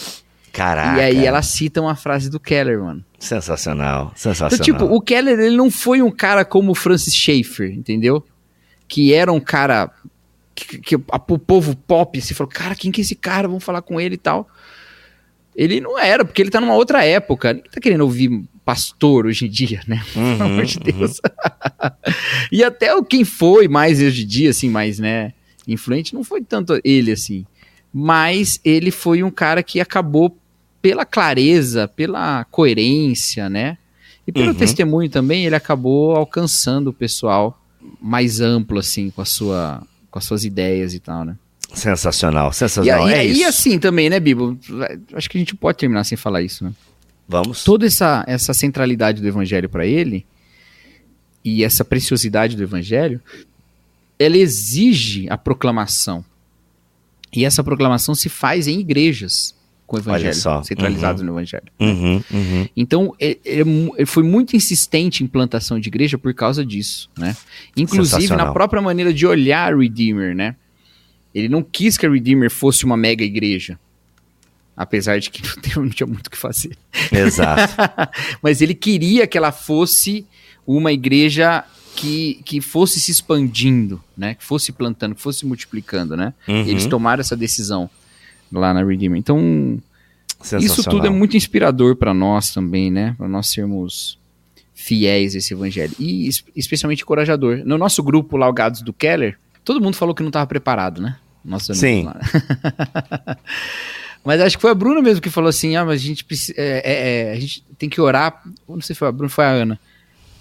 Caraca. E aí ela cita uma frase do Keller, mano. Sensacional. Então, Sensacional. tipo, o Keller, ele não foi um cara como o Francis Schaeffer, entendeu? Que era um cara que, que a- o povo pop se falou, cara, quem que é esse cara? Vamos falar com ele e tal. Ele não era, porque ele tá numa outra época. Ninguém tá querendo ouvir pastor hoje em dia, né? Uhum, Pelo amor de Deus. e até o quem foi mais hoje em dia, assim, mais, né, influente, não foi tanto ele, assim. Mas ele foi um cara que acabou pela clareza, pela coerência, né? E pelo Uhum. testemunho também, ele acabou alcançando o pessoal mais amplo, assim, com, a sua, com as suas ideias e tal, né? Sensacional, E, sensacional. e- é e isso. assim também, né, Bibo? Acho que a gente pode terminar sem falar isso, né? Vamos. Toda essa, essa centralidade do evangelho para ele e essa preciosidade do evangelho, ela exige a proclamação. E essa proclamação se faz em igrejas com o evangelho, só. centralizados Uhum. no evangelho. Uhum, uhum. Então, é- é ele foi muito insistente em plantação de igreja por causa disso, né? Inclusive, na própria maneira de olhar a Redeemer, né? Ele não quis que a Redeemer fosse uma mega igreja. Apesar de que não tinha- muito o que fazer. Exato. Mas ele queria que ela fosse uma igreja que, que fosse se expandindo, né? Que fosse plantando, que fosse se multiplicando, né? Uhum. E eles tomaram essa decisão lá na Redeemer. Então, isso tudo é muito inspirador para nós também, né? Para nós sermos fiéis a esse evangelho. E es- especialmente encorajador. No nosso grupo lá, o Gados do Keller, todo mundo falou que não estava preparado, né? Nossa, Sim. Mas acho que foi a Bruna mesmo que falou assim: ah, mas a gente precisa. é, é, é, a gente tem que orar. Não sei se foi a Bruna, foi a Ana.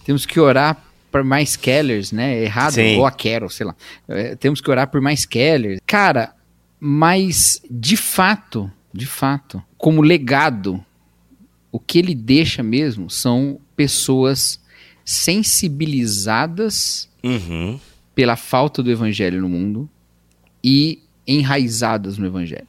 Temos que orar por mais Kellers, né? Errado, Sim. ou a Carol, sei lá. É, temos que orar por mais Kellers. Cara, mas de fato, de fato, como legado, o que ele deixa mesmo são pessoas sensibilizadas Uhum. pela falta do evangelho no mundo e enraizadas no evangelho.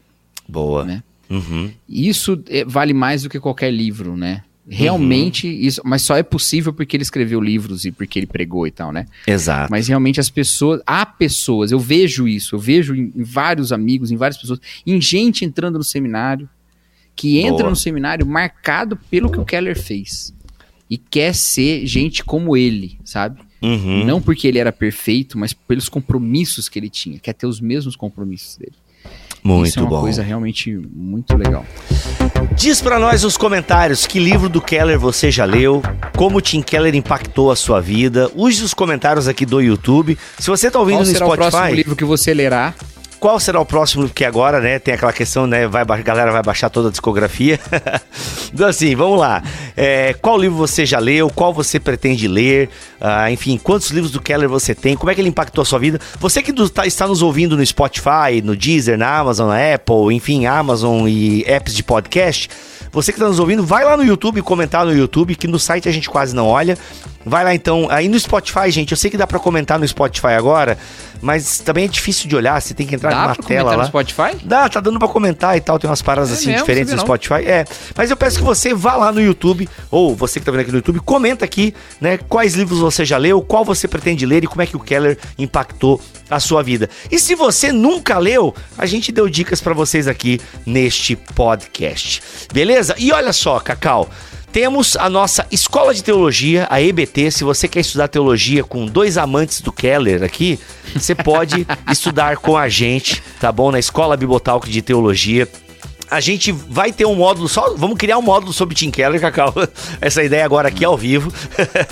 Boa. Né? Uhum. Isso é, vale mais do que qualquer livro, né? Realmente, isso, mas só é possível porque ele escreveu livros e porque ele pregou e tal, né? Exato. Mas realmente as pessoas, há pessoas, eu vejo isso, eu vejo em, em vários amigos, em várias pessoas, em gente entrando no seminário, que entra Boa. no seminário marcado pelo que o Keller fez. E quer ser gente como ele, sabe? Uhum. Não porque ele era perfeito, mas pelos compromissos que ele tinha. Quer ter os mesmos compromissos dele. Muito Isso é uma bom. coisa realmente muito legal. Diz pra nós nos comentários que livro do Keller você já leu, como o Tim Keller impactou a sua vida. Use os comentários aqui do YouTube. Se você tá ouvindo Qual no será o próximo Spotify, livro que você lerá? Qual será o próximo? Porque agora, né, tem aquela questão, né, vai, a galera vai baixar toda a discografia. então assim, vamos lá. É, qual livro você já leu? Qual você pretende ler? Ah, enfim, quantos livros do Keller você tem? Como é que ele impactou a sua vida? Você que do- tá- está nos ouvindo no Spotify, no Deezer, na Amazon, na Apple, enfim, Amazon e apps de podcast, você que está nos ouvindo, vai lá no YouTube comentar no YouTube, que no site a gente quase não olha. Vai lá então, aí no Spotify, gente, eu sei que dá pra comentar no Spotify agora, mas também é difícil de olhar, você tem que entrar Dá numa pra tela lá. no Spotify? Dá, tá dando pra comentar e tal, tem umas paradas É assim mesmo? diferentes no. Spotify. É, mas eu peço que você vá lá no YouTube, ou você que tá vendo aqui no YouTube, comenta aqui, né, quais livros você já leu, qual você pretende ler e como é que o Keller impactou a sua vida. E se você nunca leu, a gente deu dicas pra vocês aqui neste podcast. Beleza? E olha só, Cacau, temos a nossa Escola de Teologia, a EBT. Se você quer estudar teologia com dois amantes do Keller aqui, você pode estudar com a gente, tá bom? Na Escola Bibotalk de Teologia. A gente vai ter um módulo só. Vamos criar um módulo sobre Tim Keller, Cacau. Essa ideia agora aqui ao vivo.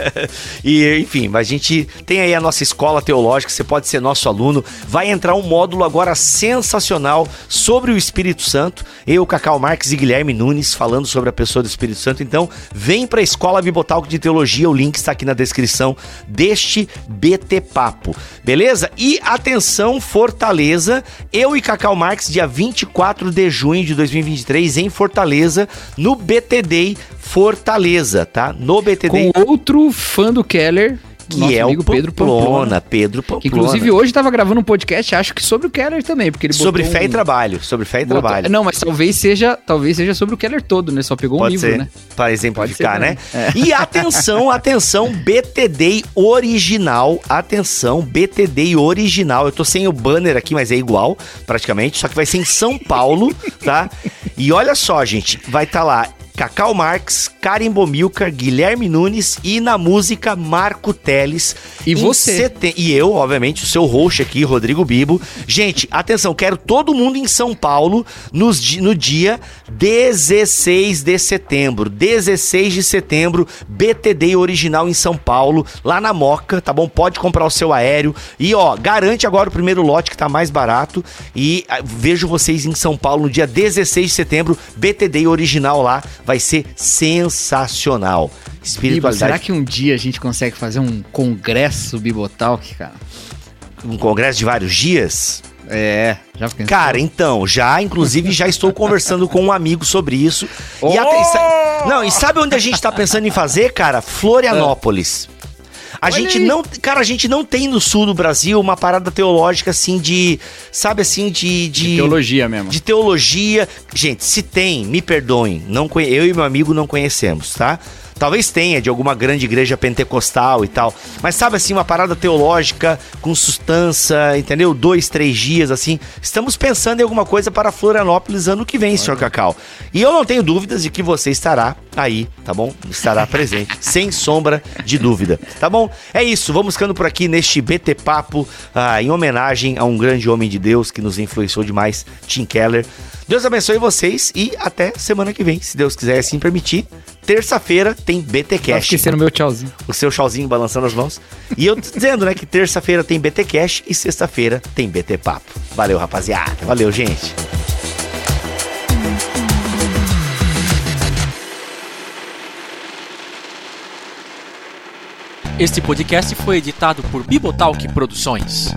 e, enfim, a gente tem aí a nossa escola teológica. Você pode ser nosso aluno. Vai entrar um módulo agora sensacional sobre o Espírito Santo. Eu, Cacau Marques e Guilherme Nunes falando sobre a pessoa do Espírito Santo. Então, vem para a Escola Bibotalk de Teologia. O link está aqui na descrição deste BT Papo. Beleza? E atenção, Fortaleza. Eu e Cacau Marques, dia 24 de junho de 2023, em Fortaleza, no BT Day Fortaleza, tá? No BT Day, Com outro fã do Keller, que nosso é amigo o Pedro Pamplona. Pamplona. Pedro Pamplona. Que inclusive hoje estava gravando um podcast, acho que sobre o Keller também, porque ele Sobre fé e um- trabalho. Sobre fé e botou- trabalho. Não, mas talvez seja, talvez seja sobre o Keller todo, né? Só pegou um Pode livro, ser, né? para exemplificar, Pode né? ser É. E atenção, atenção, BTD original, atenção, BTD original. Eu tô sem o banner aqui, mas é igual, praticamente, só que vai ser em São Paulo, tá? E olha só, gente, vai estar lá Cacau Marques, Karen Bomilcar, Guilherme Nunes e na música Marco Teles. E você. sete- E eu, obviamente, o seu host aqui, Rodrigo Bibo. Gente, atenção, quero todo mundo em São Paulo nos no dia 16 de setembro. 16 de setembro, BTD original em São Paulo, lá na Moca, tá bom? Pode comprar o seu aéreo. E ó, garante agora o primeiro lote que tá mais barato. E ah, vejo vocês em São Paulo no dia 16 de setembro, BTD original lá. Vai ser sensacional. Bibo, Espiritualidade. será que um dia a gente consegue fazer um congresso Bibotalk, cara? um congresso de vários dias? É, já pensou? Cara, então, já, inclusive, já estou conversando com um amigo sobre isso. E Oh! até- sa- não, e sabe onde a gente tá pensando em fazer, cara? Florianópolis. A Olha gente aí. não, cara, a gente não tem no sul do Brasil uma parada teológica assim de, sabe assim, de de, Teologia mesmo. de teologia. Gente, se tem, me perdoem, não eu e meu amigo não conhecemos, tá? Talvez tenha de alguma grande igreja pentecostal e tal. Mas sabe assim, uma parada teológica com sustância, entendeu? Dois, três dias, assim. Estamos pensando em alguma coisa para Florianópolis ano que vem, senhor Cacau. E eu não tenho dúvidas de que você estará aí, tá bom? Estará presente, sem sombra de dúvida, tá bom? É isso, vamos ficando por aqui neste BT Papo, ah, em homenagem a um grande homem de Deus que nos influenciou demais, Tim Keller. Deus abençoe vocês e até semana que vem, se Deus quiser assim permitir. Terça-feira tem BT Cash. esquecendo meu tchauzinho. O seu chauzinho balançando as mãos. E eu dizendo, né, que terça-feira tem BT Cash e sexta-feira tem BT Papo. Valeu, rapaziada. Valeu, gente. Este podcast foi editado por Bibotalk Produções.